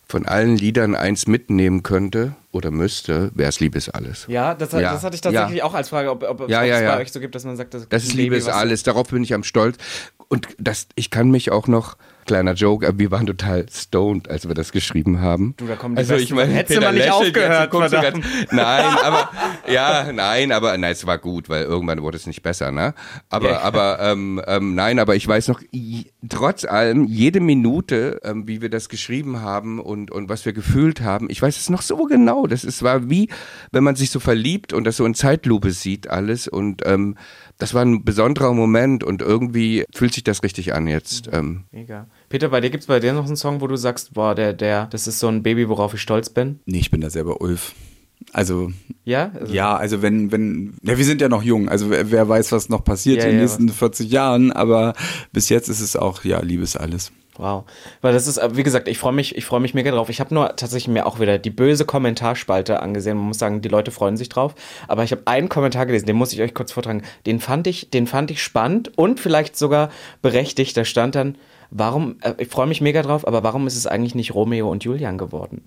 von allen Liedern eins mitnehmen könnte oder müsste, wäre es Liebe ist alles. Ja, das, Ja. das hatte ich tatsächlich Ja. auch als Frage, ob, ob, ob Ja, es ja, bei euch so gibt, dass man sagt, das, Das ist Liebe ist alles. Darauf bin ich am stolz. Und das, ich kann mich auch noch, kleiner Joke, aber wir waren total stoned, als wir das geschrieben haben. Du, da kommen die also besten ich meine. Hättest du Peter mal nicht aufgehört, so verdammt. Nein, aber ja, nein, aber nein, es war gut, weil irgendwann wurde es nicht besser, ne? Aber, Ja. aber ähm, ähm, nein, aber ich weiß noch, trotz allem, jede Minute, ähm, wie wir das geschrieben haben und, und was wir gefühlt haben, ich weiß es noch so genau. Das ist, war wie, wenn man sich so verliebt und das so in Zeitlupe sieht, alles. Und ähm, das war ein besonderer Moment und irgendwie fühlt sich das richtig an jetzt. Ähm, Mega. Peter, bei dir gibt es bei dir noch einen Song, wo du sagst, boah, der, der, das ist so ein Baby, worauf ich stolz bin? Nee, ich bin da selber Ulf. Also Ja? Also, Ja, also wenn, wenn, ja, wir sind ja noch jung, also wer, wer weiß, was noch passiert Ja, in den ja, nächsten 40 Jahren, aber bis jetzt ist es auch, ja, Liebes alles. Wow. Weil das ist, äh, wie gesagt, ich freue mich, ich freue mich mega drauf. Ich habe nur tatsächlich mir auch wieder die böse Kommentarspalte angesehen. Man muss sagen, die Leute freuen sich drauf. Aber ich habe einen Kommentar gelesen, den muss ich euch kurz vortragen. Den fand ich, den fand ich spannend und vielleicht sogar berechtigt. Da stand dann, warum, äh, ich freue mich mega drauf, aber warum ist es eigentlich nicht Romeo und Julian geworden?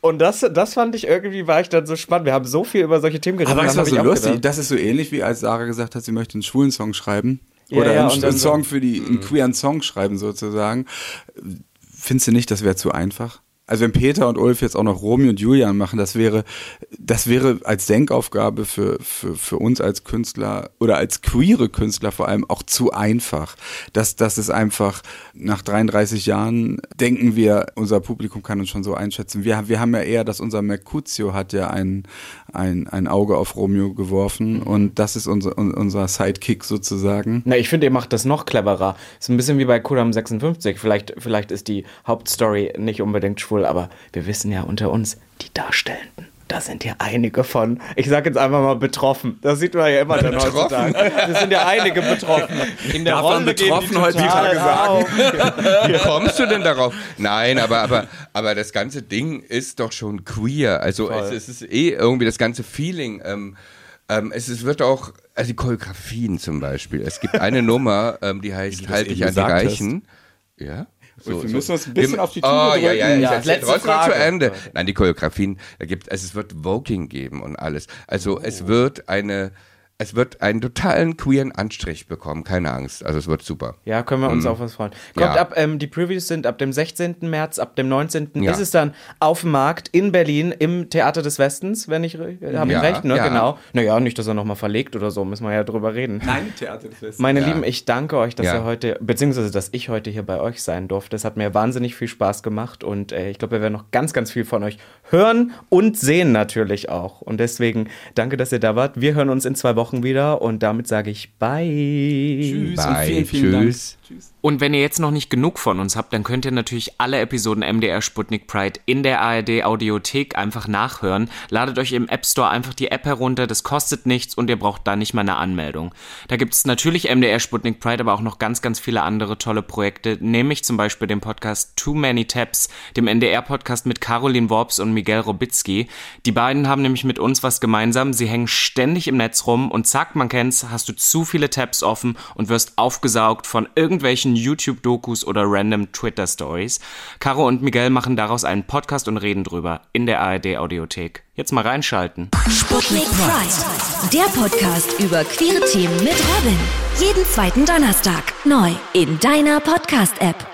Und das, das fand ich irgendwie, war ich dann so spannend. Wir haben so viel über solche Themen geredet. Aber weißt du, was so lustig? Das ist so ähnlich, wie als Sarah gesagt hat, sie möchte einen schwulen Song schreiben. Ja, Oder ja, einen, einen so- Song für die, einen queeren Song schreiben sozusagen. Findest du nicht, das wäre zu einfach? Also wenn Peter und Ulf jetzt auch noch Romeo und Julian machen, das wäre, das wäre als Denkaufgabe für, für, für uns als Künstler oder als queere Künstler vor allem auch zu einfach. Das, das ist einfach, nach 33 Jahren denken wir, unser Publikum kann uns schon so einschätzen. Wir, wir haben ja eher, dass unser Mercutio hat ja ein, ein, ein Auge auf Romeo geworfen und das ist unser, un- unser Sidekick sozusagen. Na, ich finde, ihr macht das noch cleverer. Ist ein bisschen wie bei Kudam 56. Vielleicht, vielleicht ist die Hauptstory nicht unbedingt schwul, aber wir wissen ja unter uns, die Darstellenden. Da sind ja einige von, ich sag jetzt einfach mal betroffen. Das sieht man ja immer dann heutzutage. Das sind ja einige betroffen. In der Darf Rolle betroffen heutzutage sagen? Wie kommst du denn darauf? Nein, aber, aber, aber das ganze Ding ist doch schon queer. Also es, es ist eh irgendwie das ganze Feeling. Ähm, ähm, es, es wird auch, also die Choreografien zum Beispiel. Es gibt eine Nummer, ähm, die heißt Halt dich an die gesagt hast. Reichen. Ja. wir müssen uns ein bisschen Wir- auf die Tube Oh, ja, ja, drücken. ich Ja, erzähl letzte trotzdem Frage. zu Ende. Nein, die Choreografien, da gibt also es wird Voking geben und alles. Also Oh. es wird eine, es wird einen totalen queeren Anstrich bekommen, keine Angst. Also es wird super. Ja, können wir uns auf was freuen. Kommt Ja. ab, ähm, die Previews sind ab dem 16. März, ab dem 19. Ja. ist es dann auf dem Markt in Berlin im Theater des Westens, wenn ich, habe ich Ja, recht, ne? ja. Genau. Naja, nicht, dass er nochmal verlegt oder so, müssen wir ja drüber reden. Nein, Theater des Westens. Meine Ja. Lieben, ich danke euch, dass Ja. ihr heute, beziehungsweise dass ich heute hier bei euch sein durfte. Es hat mir wahnsinnig viel Spaß gemacht und äh, ich glaube, wir werden noch ganz, ganz viel von euch hören und sehen natürlich auch. Und deswegen danke, dass ihr da wart. Wir hören uns in zwei Wochen wieder und damit sage ich Bye. Tschüss und Bye, vielen, vielen tschüss. Dank. Tschüss. Und wenn ihr jetzt noch nicht genug von uns habt, dann könnt ihr natürlich alle Episoden MDR Sputnik Pride in der ARD Audiothek einfach nachhören. Ladet euch im App Store einfach die App herunter, das kostet nichts und ihr braucht da nicht mal eine Anmeldung. Da gibt es natürlich MDR Sputnik Pride, aber auch noch ganz, ganz viele andere tolle Projekte, nämlich zum Beispiel den Podcast Too Many Taps, dem NDR-Podcast mit Caroline Worps und Miguel Robitzky. Die beiden haben nämlich mit uns was gemeinsam. Sie hängen ständig im Netz rum und und zack, man kennt's, hast du zu viele Tabs offen und wirst aufgesaugt von irgendwelchen YouTube-Dokus oder random Twitter-Stories. Caro und Miguel machen daraus einen Podcast und reden drüber in der ARD-Audiothek. Jetzt mal reinschalten. Sputnik Pride, der Podcast über queere Themen mit Robin. Jeden zweiten Donnerstag neu in deiner Podcast-App.